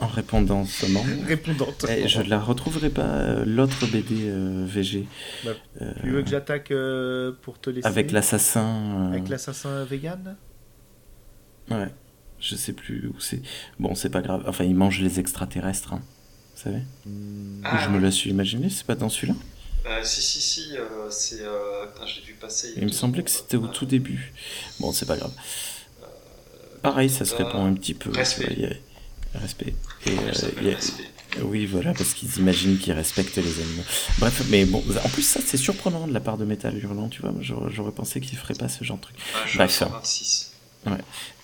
B: En répondance seulement.
C: Répondante.
B: Eh, je ne la retrouverai pas euh, l'autre BD euh, VG
C: Bah,
B: euh,
C: Tu veux que j'attaque euh, pour te laisser
B: avec l'assassin. euh,
C: Avec l'assassin vegan?
B: Ouais, je sais plus où c'est. Bon, c'est pas grave. Enfin, il mange les extraterrestres. hein. Vous savez?
D: Ah,
B: Je me la suis imaginé, c'est pas dans celui-là?
D: Euh, si, si, si, euh, c'est. Euh... je l'ai vu passer. il
B: me semblait que c'était au tout début. Bon, c'est pas grave. Pareil, ça se
D: euh,
B: répond un petit peu.
D: respect.
B: Respect. Et, euh, a-
D: Respect.
B: Oui, voilà, parce qu'ils imaginent qu'ils respectent les animaux. Bref, mais bon, en plus, ça, c'est surprenant de la part de Metal Hurlant, tu vois. J'aurais pensé qu'ils feraient pas ce genre de truc.
D: Ah, je
B: Bref.
D: 126.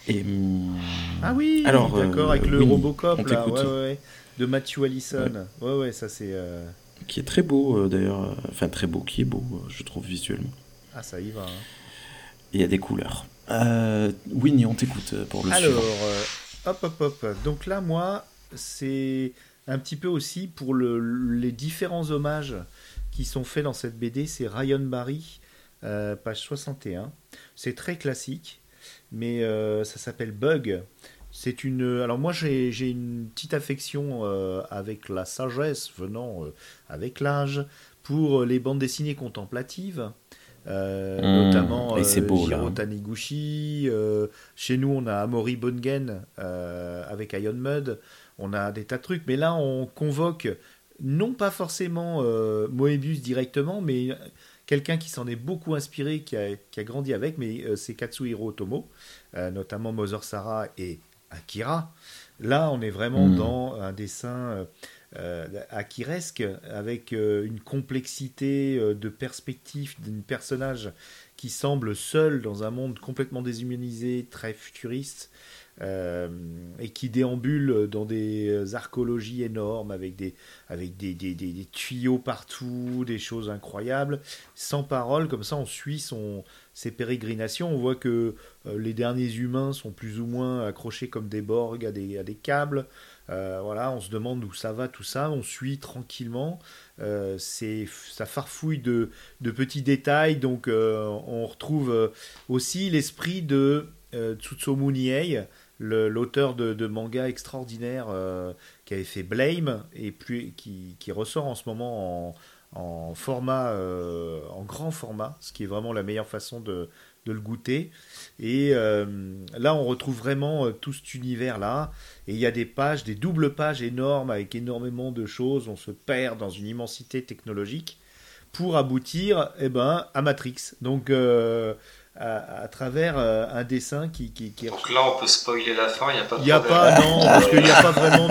B: Et. hum,
C: Ah oui,
B: Alors,
C: d'accord,
B: euh,
C: avec le
B: Winnie,
C: Robocop
B: on
C: là,
B: t'écoute.
C: ouais, ouais, ouais, de Matthew Allison. Ouais, ouais, ça c'est. euh,
B: qui est très beau, euh, d'ailleurs. euh, Enfin, très beau, qui est beau, euh, je trouve, visuellement.
C: Ah, ça y va. hein.
B: Il y a des couleurs. Euh, Winnie, on t'écoute euh, pour le
C: Alors,
B: suivant.
C: Hop, hop, hop. Donc là, moi, c'est un petit peu aussi pour le- les différents hommages qui sont faits dans cette BD. C'est Ryan Barry, euh, page 61. C'est très classique, mais euh, ça s'appelle Bug. C'est une. Alors moi, j'ai une petite affection euh, avec la sagesse venant avec l'âge pour les bandes dessinées contemplatives. Euh,
B: Mmh,
C: notamment
B: et
C: euh,
B: beau, là,
C: Jiro
B: hein.
C: Taniguchi, euh, chez nous, on a Amori Bongen euh, avec Iron Mud. On a des tas de trucs. Mais là, on convoque non pas forcément Moebius directement, mais quelqu'un qui s'en est beaucoup inspiré, qui a, qui a grandi avec, mais c'est Katsuhiro Otomo, notamment Mother Sarah et Akira. Là, on est vraiment
B: Mm.
C: dans un dessin euh, euh, akiresque, avec euh, une complexité euh, de perspective d'un personnage qui semble seul dans un monde complètement déshumanisé, très futuriste, et qui déambule dans des archéologies énormes avec des, avec des, des, des- tuyaux partout, des choses incroyables, sans parole, comme ça on suit son, ses pérégrinations, on voit que les derniers humains sont plus ou moins accrochés comme des borgs à des, à des câbles, Euh, voilà, on se demande où ça va tout ça, on suit tranquillement, Euh, c'est ça farfouille de, de petits détails, donc euh, on retrouve aussi l'esprit de Tsutsumu Niei, l'auteur de, de manga extraordinaire qui avait fait Blame et plus, qui, qui ressort en ce moment en, en format, en grand format, ce qui est vraiment la meilleure façon de, de le goûter. Et euh, là, on retrouve vraiment euh, tout cet univers-là. Et il y a des pages, des doubles pages énormes avec énormément de choses. On se perd dans une immensité technologique pour aboutir eh ben, à Matrix. Donc, euh, à, à travers un dessin qui, qui,
D: Donc là, on peut spoiler la fin, il n'y a pas de
C: il n'y a
D: problème.
C: pas, non, parce qu'il n'y a pas vraiment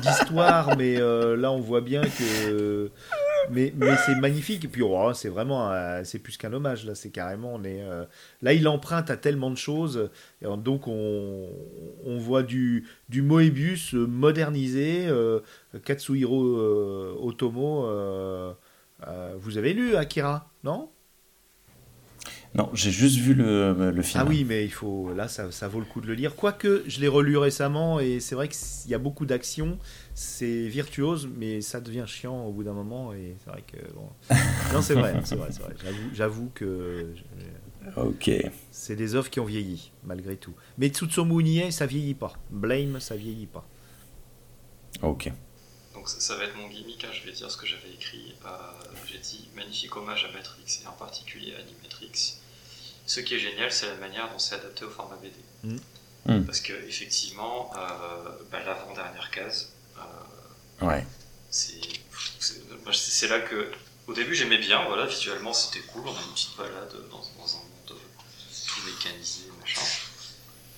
C: d'histoire, mais euh, là on voit bien que. Mais, c'est magnifique, et puis oh, c'est vraiment. C'est plus qu'un hommage, là, c'est carrément. On est, euh, là, il emprunte à tellement de choses, et donc on, on voit du, du Moebius modernisé, euh, Katsuhiro euh, Otomo. vous avez lu Akira, non?
B: Non, j'ai juste vu le, le film.
C: Ah oui, mais il faut là ça, ça vaut le coup de le lire. Quoique je l'ai relu récemment et c'est vrai qu'il y a beaucoup d'action, c'est virtuose, mais ça devient chiant au bout d'un moment et c'est vrai que bon. Non, c'est vrai, c'est vrai, c'est vrai. J'avoue- J'avoue que je-
B: Ok.
C: c'est des œuvres qui ont vieilli malgré tout. Mais Tsutsumu Nie, ça vieillit pas. Blame, ça vieillit pas.
B: Ok.
D: Donc ça, ça va être mon gimmick, hein, je vais dire ce que j'avais écrit. Euh, J'ai dit magnifique hommage à Matrix et en particulier à Animatrix. Ce qui est génial, c'est la manière dont c'est adapté au format BD.
C: Mm.
B: Mm.
D: Parce que effectivement, euh, bah, l'avant-dernière case, euh,
B: Ouais.
D: c'est là que au début j'aimais bien, voilà, visuellement c'était cool, on a une petite balade dans, dans un monde tout mécanisé, machin.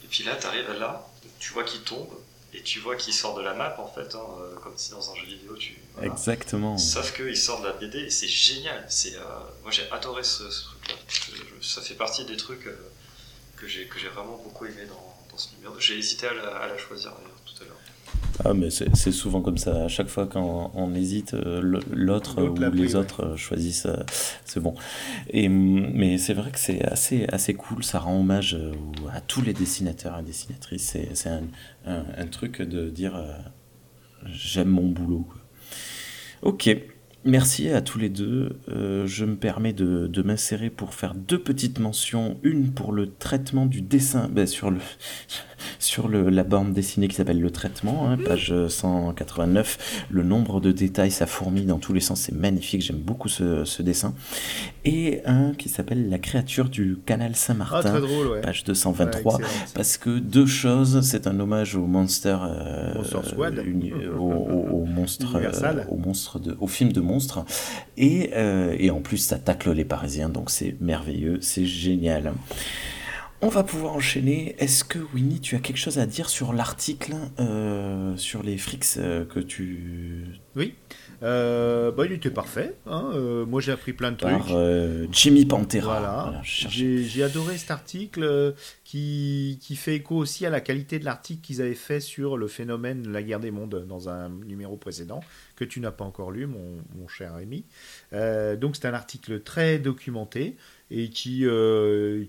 D: Et puis là, t'arrives à là, tu vois qu'il tombe, et tu vois qu'il sort de la map en fait, hein, euh, comme si dans un jeu vidéo tu. voilà.
B: Exactement.
D: Sauf qu'il sort de la BD et c'est génial. C'est, euh, moi j'ai adoré ce, ce ça fait partie des trucs euh, que j'ai que j'ai vraiment beaucoup aimé dans, dans ce numéro. J'ai hésité à la, à la choisir d'ailleurs tout à l'heure.
B: Ah, mais c'est souvent comme ça. À chaque fois quand on hésite, euh, l'autre ou les autres euh, choisissent, euh, c'est bon. Et, hum, mais c'est vrai que c'est assez, assez cool. Ça rend hommage euh, à tous les dessinateurs et dessinatrices. C'est c'est un, un, un truc de dire euh, j'aime mon boulot. quoi. Ok. Merci à tous les deux. Euh, je me permets de, de m'insérer pour faire deux petites mentions. Une pour le traitement du dessin ben, sur le sur le, la bande dessinée qui s'appelle Le Traitement, hein, page 189. Le nombre de détails, ça fourmille dans tous les sens, c'est magnifique, j'aime beaucoup ce, dessin. Et un qui s'appelle La créature du canal Saint-Martin,
C: ah,
B: page 223. parce que deux choses, c'est un hommage au Monster, euh, au, monstre, euh, au, monstre de, au film de monstres. Et, euh, et en plus, ça tacle les Parisiens, donc c'est merveilleux, c'est génial. On va pouvoir enchaîner. Est-ce que Winnie, tu as quelque chose à dire sur l'article euh, sur les frics euh, que tu...
C: Oui. Euh, bah, il était parfait. Hein. moi, j'ai appris plein de
B: trucs. Jimmy Pantera.
C: Voilà. j'ai adoré cet article qui, qui, fait écho aussi à la qualité de l'article qu'ils avaient fait sur le phénomène de la guerre des mondes dans un numéro précédent que tu n'as pas encore lu, mon, mon cher ami. donc, c'est un article très documenté et qui, euh,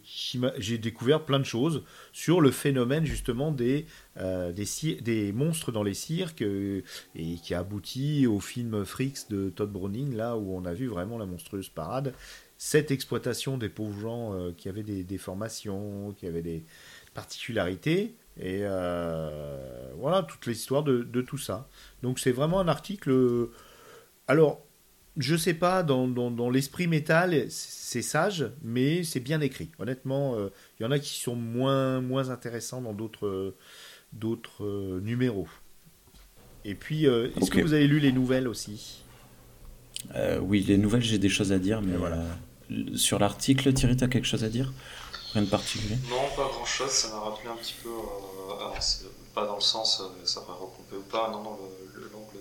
C: j'ai découvert plein de choses sur le phénomène justement des, euh, des, des, monstres dans les cirques euh, et qui a abouti au film Freaks de Todd Browning, là où on a vu vraiment la monstrueuse parade. Cette exploitation des pauvres gens qui avaient des déformations, qui avaient des particularités, et voilà toute l'histoire de, de, tout ça. Donc c'est vraiment un article. Alors, je sais pas, dans, dans, l'esprit métal, c'est sage, mais c'est bien écrit. Honnêtement, il euh, y en a qui sont moins, moins intéressants dans d'autres d'autres euh, numéros. Et puis, euh, est-ce que vous avez lu les nouvelles aussi?
B: Oui, les nouvelles, j'ai des choses à dire, mais voilà. Sur l'article, Thierry, tu as quelque chose à dire? Rien de particulier?
D: Non, pas grand-chose. Ça m'a rappelé un petit peu, pas dans le sens, ça va recouper ou pas, non, non, l'angle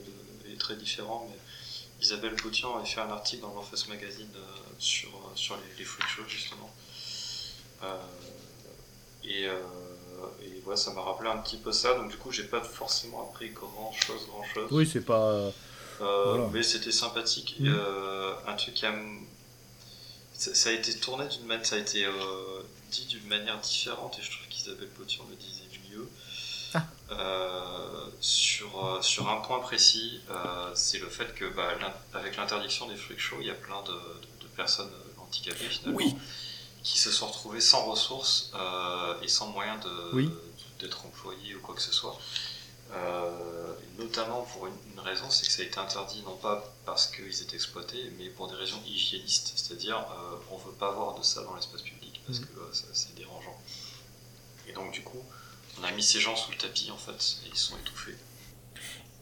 D: est très différent, mais Isabelle Gauthier avait fait un article dans l'Orpheus Magazine euh, sur, euh, sur les, les freak shows justement. Euh, et, et ça m'a rappelé un petit peu ça, donc du coup j'ai pas forcément appris grand chose, grand chose.
C: Oui, c'est pas.
D: Mais c'était sympathique. Mm. un truc qui a. Ça, a été tourné d'une manière. Ça a été dit d'une manière différente, et je trouve qu'Isabelle Gauthier le disait mieux. Euh, sur, euh, sur un point précis, euh, c'est le fait que bah, avec l'interdiction des freak shows, il y a plein de, personnes handicapées finalement qui se sont retrouvées sans ressources et sans moyen d'être employées ou quoi que ce soit. notamment pour une, raison, c'est que ça a été interdit non pas parce qu'ils étaient exploités, mais pour des raisons hygiénistes, c'est-à-dire on ne veut pas voir de ça dans l'espace public parce mmh. que c'est dérangeant. Et donc du coup, on a mis ces gens sous le tapis en fait, et ils sont étouffés.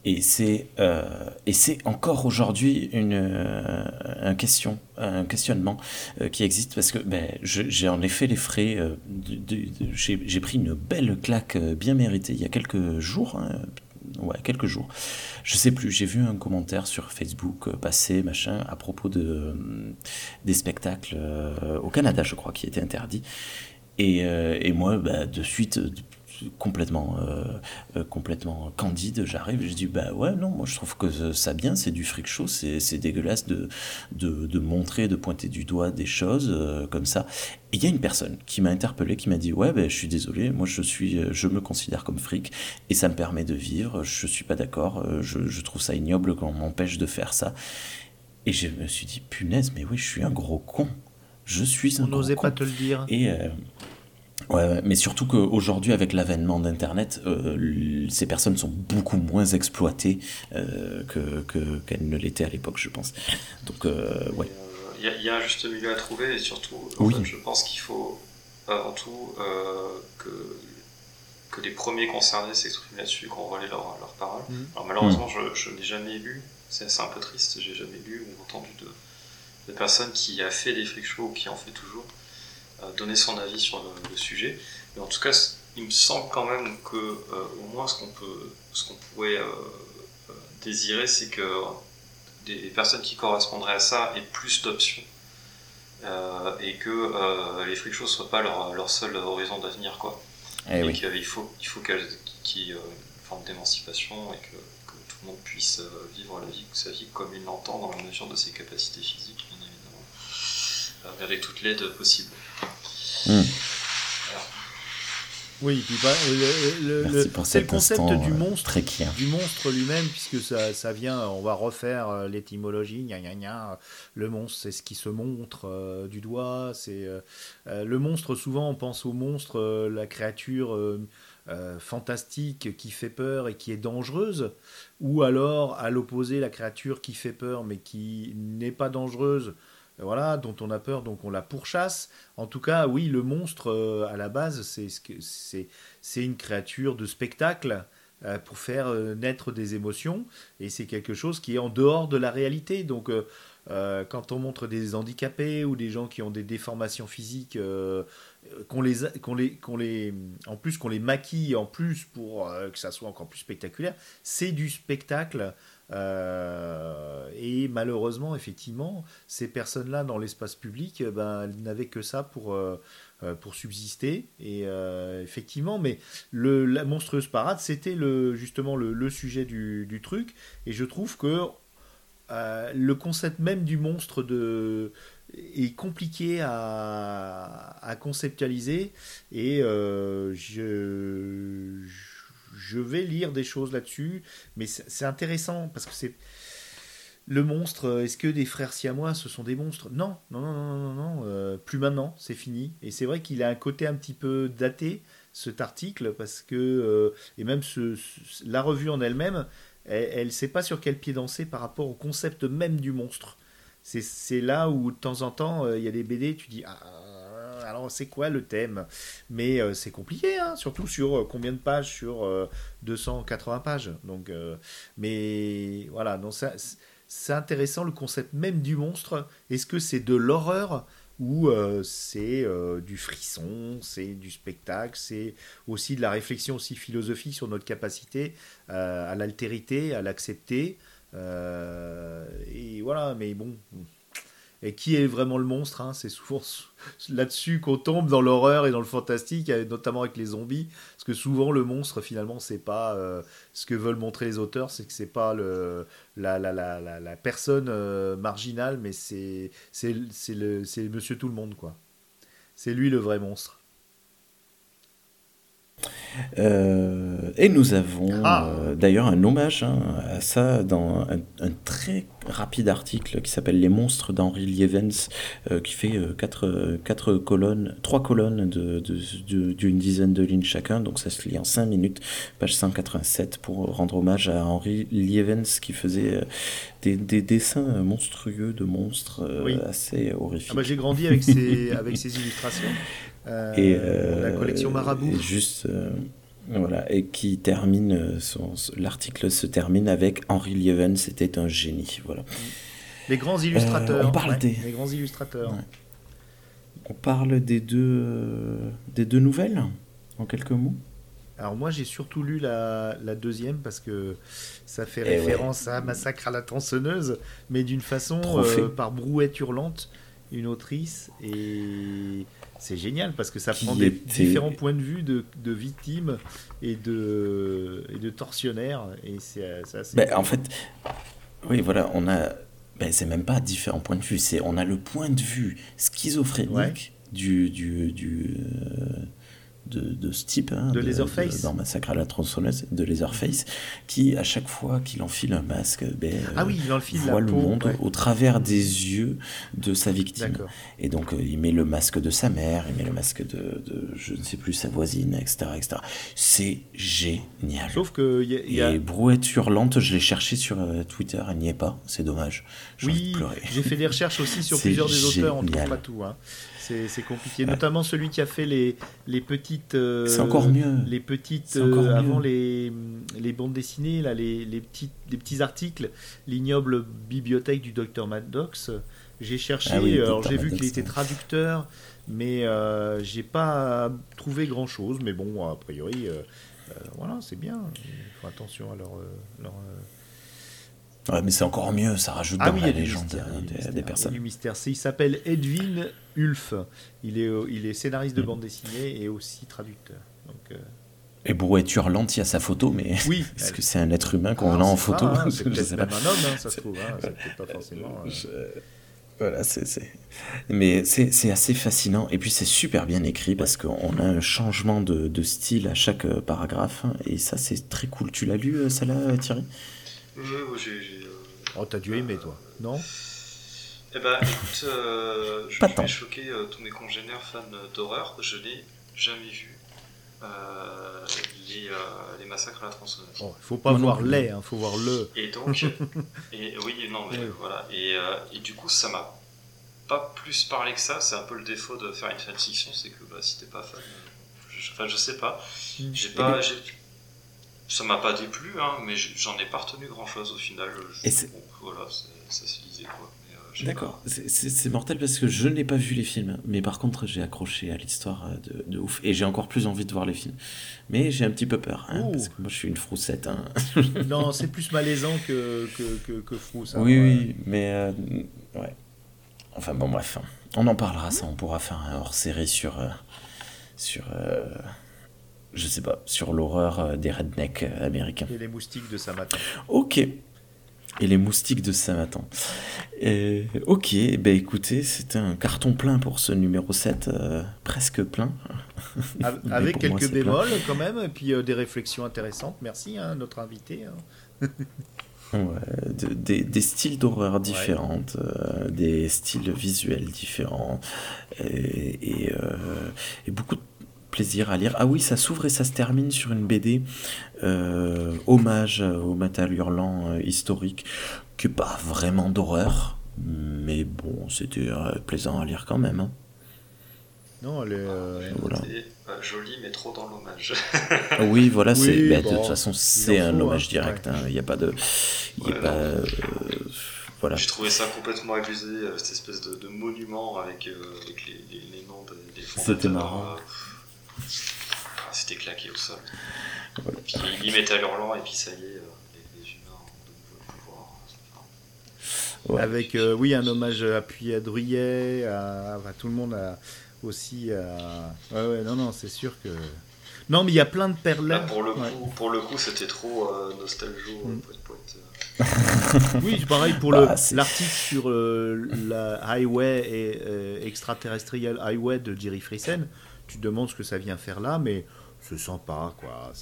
B: Et c'est euh, et c'est encore aujourd'hui une euh, un question un questionnement euh, qui existe parce que ben, j'ai en effet les frais j'ai pris une belle claque bien méritée il y a quelques jours hein, ouais quelques jours je sais plus j'ai vu un commentaire sur Facebook passer machin à propos de des spectacles au Canada je crois qui étaient interdits et, et moi bah, de suite complètement, euh, euh, complètement candide, j'arrive, je dis bah ouais, non, moi je trouve que ça bien, c'est du fric show, c'est dégueulasse de, de, de, montrer, de pointer du doigt des choses euh, comme ça. Et il y a une personne qui m'a interpellé, qui m'a dit ouais, ben, je suis désolé, moi je, suis, je me considère comme fric et ça me permet de vivre, je suis pas d'accord, je, je trouve ça ignoble qu'on m'empêche de faire ça. Et je me suis dit punaise, mais oui, je suis un gros con. Je suis un On
C: n'osait pas te le dire.
B: Et Ouais, mais surtout qu'aujourd'hui, avec l'avènement d'Internet, euh, ces personnes sont beaucoup moins exploitées euh, que, qu'elles ne l'étaient à l'époque, je pense. Donc, euh, ouais.
D: Il y, a un juste milieu à trouver et surtout, je pense qu'il faut avant tout que, que les premiers concernés s'expriment là-dessus, qu'on relaie leurs leur paroles. Alors malheureusement, mm. je, n'ai jamais lu, c'est, un peu triste, j'ai jamais lu ou entendu de, de personnes qui a fait des freak shows ou qui en fait toujours donner son avis sur le, sujet. Mais en tout cas, il me semble quand même que euh, au moins ce qu'on peut, ce qu'on pourrait euh, euh, désirer, c'est que des personnes qui correspondraient à ça aient plus d'options et que les free shows soient pas leur, leur seul horizon d'avenir, quoi. Eh et, qu'il faut, il faut qu'il y ait une forme d'émancipation et que, tout le monde puisse vivre la vie, sa vie comme il l'entend dans la mesure de ses capacités physiques, avec toute l'aide possible. Hmm.
C: Oui, puis bah, c'est le concept du euh, monstre, du monstre lui-même, puisque ça, ça, vient, on va refaire euh, l'étymologie, gna, gna, gna. le monstre c'est ce qui se montre euh, du doigt, c'est le monstre souvent on pense au monstre, la créature fantastique qui fait peur et qui est dangereuse, ou alors à l'opposé la créature qui fait peur mais qui n'est pas dangereuse, voilà, dont on a peur, donc on la pourchasse. En tout cas, oui, le monstre à la base, c'est une créature de spectacle pour faire naître des émotions, et c'est quelque chose qui est en dehors de la réalité. Donc euh, quand on montre des handicapés ou des gens qui ont des déformations physiques, euh, qu'on les, les, les, en plus qu'on les maquille en plus pour euh, que ça soit encore plus spectaculaire, c'est du spectacle. Et malheureusement, effectivement, ces personnes-là dans l'espace public, ben, elles n'avaient que ça pour, pour subsister. Et effectivement, mais le, la monstrueuse parade, c'était le, justement le, sujet du, truc. Et je trouve que euh, le concept même du monstre de, est compliqué à, conceptualiser et euh, je, je vais lire des choses là-dessus, mais c'est intéressant parce que c'est le monstre. Est-ce que des frères siamois ce sont des monstres? Non, non, non, non, non, non, euh, plus maintenant, c'est fini. Et c'est vrai qu'il a un côté un petit peu daté cet article parce que et même ce, la revue en elle-même elle ne sait pas sur quel pied danser par rapport au concept même du monstre. C'est là où de temps en temps, euh, il y a des BD, tu dis, ah, alors c'est quoi le thème? Mais euh, c'est compliqué, hein, surtout sur euh, combien de pages Sur 280 pages. Donc, mais voilà, c'est intéressant le concept même du monstre. Est-ce que c'est de l'horreur euh, c'est euh, du frisson, c'est du spectacle, c'est aussi de la réflexion aussi philosophique sur notre capacité euh, à l'altérité, à l'accepter? et voilà, mais bon, et qui est vraiment le monstre hein C'est souvent là-dessus qu'on tombe dans l'horreur et dans le fantastique, notamment avec les zombies, parce que souvent le monstre finalement c'est pas euh, ce que veulent montrer les auteurs, c'est que c'est pas le la, la, la, la personne euh, marginale, mais c'est c'est Monsieur Tout le Monde quoi. C'est lui le vrai monstre.
B: Euh, et nous avons ah. euh, d'ailleurs un hommage hein, à ça dans un, très rapide article qui s'appelle Les monstres d'Henry Lievens, euh, qui fait quatre, quatre, colonnes, trois colonnes d'une de, de, dizaine de lignes chacun, donc ça se lit en 5 minutes, page 187, pour rendre hommage à Henry Lievens qui faisait des, des, dessins monstrueux de monstres assez horrifiques. Ah
C: bah, j'ai grandi avec ces, avec ces illustrations.
B: Euh, et
C: la euh, collection Marabout.
B: juste euh, voilà, et qui termine, son, l'article se termine avec Henry Lieven, c'était un génie. Voilà.
C: Les grands illustrateurs. on parle des... Les grands illustrateurs.
B: On parle des deux, des deux nouvelles, en quelques mots.
C: Alors moi j'ai surtout lu la, la, deuxième parce que ça fait eh référence à Massacre à la tronçonneuse, mais d'une façon par Brouette Hurlante, une autrice, et c'est génial parce que ça prend des différents points de vue de, de, victimes et de, et de tortionnaires. Et c'est
B: ben, en fait, oui, voilà, on a. Ben, c'est même pas différents points de vue, c'est on a le point de vue schizophrénique du, du, du, euh, de, ce type, hein,
C: de, Leatherface,
B: dans Massacre à la tronçonneuse, de Leatherface, qui à chaque fois qu'il enfile un masque, ben,
C: ah oui, il enfile
B: voit le monde au travers des yeux de sa victime. Et donc euh, il met le masque de sa mère, il met le masque de, je ne sais plus sa voisine, etc., etc. C'est génial.
C: Sauf que y a,
B: et Brouette hurlante, je l'ai cherché sur euh, Twitter, elle n'y est pas, c'est dommage.
C: Oui, j'ai fait des recherches aussi sur plusieurs des auteurs, on ne trouve pas tout. Hein c'est compliqué. Notamment celui qui a fait les, les petites.
B: Euh, c'est encore mieux.
C: Les petites. Euh, avant les, les bandes dessinées, là, les, les, petits, les petits articles, l'ignoble bibliothèque du docteur Maddox. J'ai cherché, ah alors j'ai vu qu'il était traducteur, mais euh, j'ai pas trouvé grand chose. Mais bon, a priori, voilà, c'est bien. Il faut attention à leur, leur
B: Ouais, mais c'est encore mieux, ça rajoute ah, oui, la légende des, personnes.
C: Il du mystère. Il s'appelle Edwin Ulf. Il est, euh, il est scénariste de mm. bande dessinée et aussi traducteur. Donc, euh...
B: Et Brouette hurlante, il y a sa photo, mais oui, est-ce que c'est un être humain qu'on ah, a en photo
C: hein, C'est peut-être même un homme, hein, ça se trouve. Hein, c'est peut-être pas forcément. Euh,
B: voilà, c'est. Mais c'est assez fascinant. Et puis c'est super bien écrit parce qu'on a un changement de, de, style à chaque euh, paragraphe. Et ça, c'est très cool. Tu l'as lu, celle-là, Thierry?
D: Oui, j'ai. Euh,
C: oh, t'as dû aimer, toi, non
D: Eh ben, écoute, euh, je, vais choquer euh, tous mes congénères fans d'horreur. Je l'ai jamais vu. les, les, massacres à la tronçonneuse.
C: Il oh, faut pas voir les, il hein, faut voir le.
D: Et donc, et, oui, non, mais voilà. Et, et, du coup, ça m'a pas plus parlé que ça. C'est un peu le défaut de faire une fanfiction, c'est que bah, si t'es pas fan, je, enfin, je sais pas. Mm. J'ai pas, ça m'a pas déplu, hein, mais j'en ai pas retenu grand chose au final. et voilà, ça se lisait quoi.
B: Euh, D'accord, c'est mortel parce que je n'ai pas vu les films, mais par contre j'ai accroché à l'histoire euh, de, de, ouf et j'ai encore plus envie de voir les films. Mais j'ai un petit peu peur, hein, parce que moi je suis une froussette. Hein.
C: non, c'est plus malaisant que, que, que, ça.
B: Oui, oui, mais euh, ouais. Enfin bon, bref, on en parlera, ça, on pourra faire un hors série sur. sur je sais pas, sur l'horreur euh, des rednecks euh, américains.
C: Et les moustiques de Samatan.
B: Ok. Et les moustiques de Samatan. Et, ok, ben écoutez, c'était un carton plein pour ce numéro 7, euh, presque plein.
C: Avec quelques bémols quand même, et puis des réflexions intéressantes. Merci, hein, notre invité. Hein.
B: ouais, des, des, styles d'horreur différents, des styles visuels différents, et, et, et beaucoup de plaisir à lire. Ah oui, ça s'ouvre et ça se termine sur une BD euh, hommage au métal hurlant euh, historique, que pas vraiment d'horreur, mais bon, c'était euh, plaisant à lire quand même. Hein.
C: Non, elle est voilà.
D: jolie, mais trop dans l'hommage.
B: oui, voilà, c'est bah, de toute façon c'est un hommage hein. direct. Hein. Il n'y a pas de, y a pas,
D: voilà. J'ai trouvé ça complètement abusé, cette espèce de, monument avec, avec les, les, noms des, des
B: C'était marrant.
D: C'était claqué au sol. Puis il mettait à hurlant et puis ça y est, euh, les, humains ont de nouveau
C: pouvoir. Avec, euh, oui, un hommage appuyé à Druyet, à, tout le monde aussi. À... Ouais, ouais, non, non, c'est sûr que. Non, mais il y a plein de perles.
D: pour, le coup, pour le coup, c'était trop euh, nostalgio. Mm.
C: oui, c'est pareil pour bah, l'article sur la Highway et extraterrestrial Highway de Jerry Friesen. Tu te demandes ce que ça vient faire là, mais se sent pas, quoi.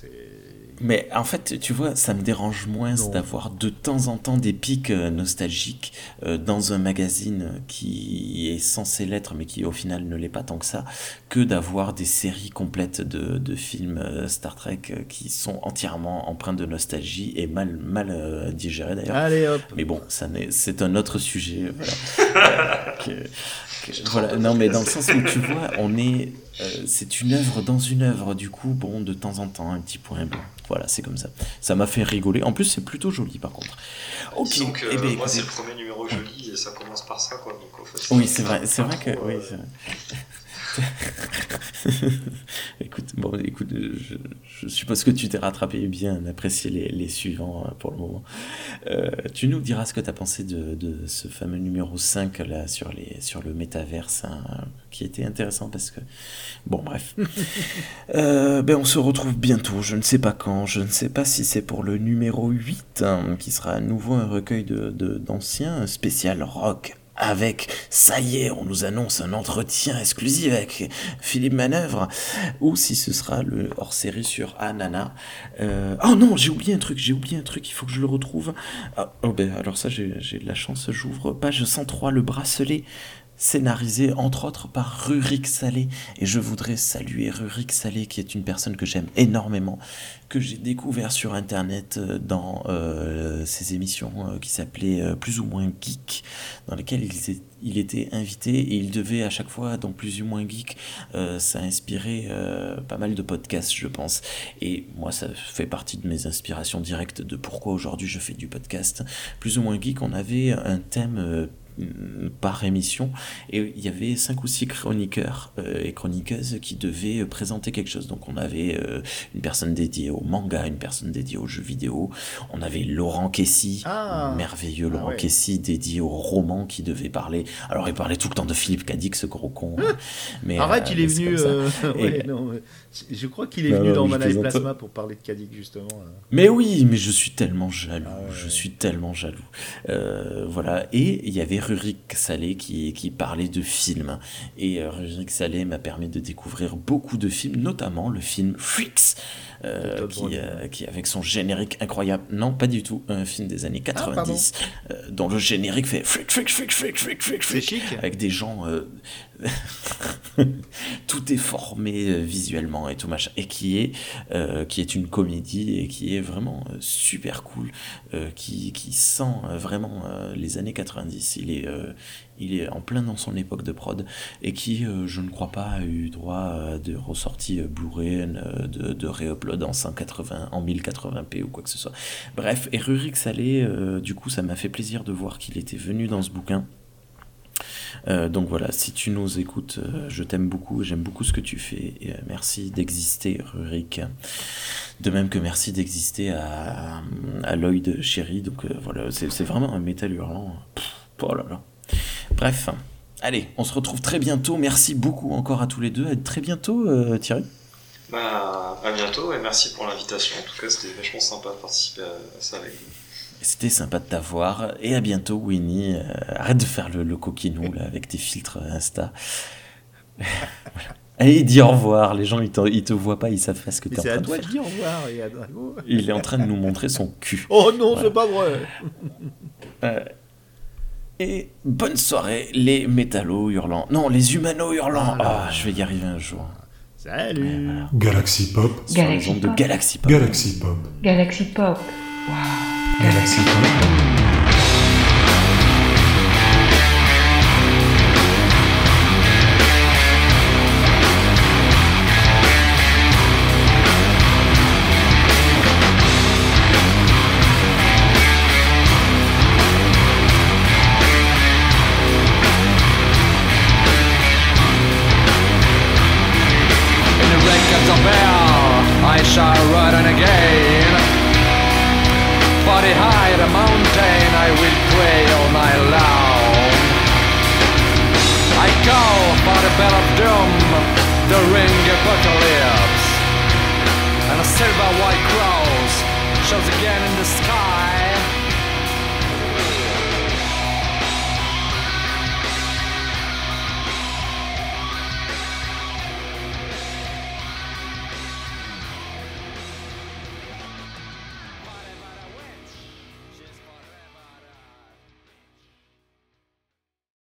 B: Mais en fait, tu vois, ça me dérange moins d'avoir de temps en temps des pics euh, nostalgiques euh, dans un magazine qui est censé l'être, mais qui au final ne l'est pas tant que ça, que d'avoir des séries complètes de, de films euh, Star Trek qui sont entièrement empreints de nostalgie et mal, mal digérés d'ailleurs.
C: Allez hop
B: Mais bon, c'est un autre sujet. Voilà. voilà. Non, mais dans le sens où tu vois, on est euh, c'est une œuvre dans une œuvre, du coup, bon, de temps en temps, un petit point blanc. Voilà, c'est comme ça. Ça m'a fait rigoler. En plus, c'est plutôt joli, par contre.
D: Ok. Donc, eh ben, moi, c'est le premier numéro joli et ça commence par ça, quoi. Donc,
B: oui, c'est vrai. C'est vrai que. Oui, écoute, bon, écoute, je, suppose que tu t'es rattrapé bien, apprécié les, les suivants euh, pour le moment. Euh, tu nous diras ce que tu as pensé de, de, ce fameux numéro 5 là, sur, les, sur le métaverse, hein, qui était intéressant parce que. Bon, bref. euh, ben, on se retrouve bientôt, je ne sais pas quand, je ne sais pas si c'est pour le numéro 8, hein, qui sera à nouveau un recueil d'anciens, de, spécial rock avec, ça y est, on nous annonce un entretien exclusif avec Philippe Manœuvre, ou si ce sera le hors-série sur Anana. Euh, oh non, j'ai oublié un truc, j'ai oublié un truc, il faut que je le retrouve. Ah, oh ben, alors ça, j'ai de la chance, j'ouvre page 103, le bracelet scénarisé entre autres par Rurik Salé. Et je voudrais saluer Rurik Salé, qui est une personne que j'aime énormément, que j'ai découvert sur Internet euh, dans euh, ses émissions euh, qui s'appelaient Plus ou moins Geek, dans lesquelles il, il, était invité et il devait à chaque fois, dans Plus ou moins Geek, ça a inspiré pas mal de podcasts, je pense. Et moi, ça fait partie de mes inspirations directes de pourquoi aujourd'hui je fais du podcast. Plus ou moins Geek, on avait un thème par émission et il y avait cinq ou six chroniqueurs euh, et chroniqueuses qui devaient présenter quelque chose. Donc on avait euh, une personne dédiée au manga, une personne dédiée aux jeux vidéo, on avait Laurent Kessy,
C: ah.
B: merveilleux ah Laurent Kessy dédié au roman qui devait parler. Alors il parlait tout le temps de Philippe Cadic, ce gros con.
C: Hein. mais, Arrête, il est venu. je crois qu'il est venu dans Manage Plasma pour parler de Cadic justement.
B: Mais oui, mais je suis tellement jaloux. Ah je suis tellement jaloux. Euh, voilà. Et il y avait Rurik Salé qui, qui parlait de films. Et euh, Rurik Salé m'a permis de découvrir beaucoup de films, notamment le film Freaks qui, qui, avec son générique incroyable. Non, pas du tout. Un film des années 90 ah, dont le générique fait fric, fric, fric, fric, fric, fric, fric, avec des gens tout est formé euh, visuellement et tout machin et qui est euh, qui est une comédie et qui est vraiment euh, super cool qui, qui, sent vraiment les années 90 il est il est en plein dans son époque de prod et qui je ne crois pas a eu droit de ressortie Blu-ray de, de réupload en 180 en 1080p ou quoi que ce soit bref et Rurik Salé du coup ça m'a fait plaisir de voir qu'il était venu dans ce bouquin euh, donc voilà, si tu nous écoutes, euh, je t'aime beaucoup, j'aime beaucoup ce que tu fais. Euh, merci d'exister, Rurik. De même que merci d'exister à, à Lloyd Chéri. Donc voilà, c'est vraiment un métal hurlant. oh là là. Bref, allez, on se retrouve très bientôt. Merci beaucoup encore à tous les deux. À très bientôt, Thierry.
D: Bah, à bientôt et merci pour l'invitation. En tout cas, c'était vachement sympa de participer à ça avec vous.
B: C'était sympa de t'avoir. Et à bientôt, Winnie. Euh, arrête de faire le, le coquinou là, avec tes filtres Insta. Allez, dis au revoir. Les gens, ils te, te voient pas, ils savent pas ce que tu es en train faire. À toi de
C: dire au revoir.
B: Il est en train de nous montrer son cul.
C: Oh non, c'est pas vrai.
B: Euh, et bonne soirée, les métallos hurlants. Non, les humanos hurlants. Ah, je vais y arriver un jour.
C: Salut.
E: Galaxy Pop.
B: Galaxy Pop. de Galaxy Pop.
E: Galaxy Pop.
F: Galaxy Pop. Wow.
E: Galaxy Pop.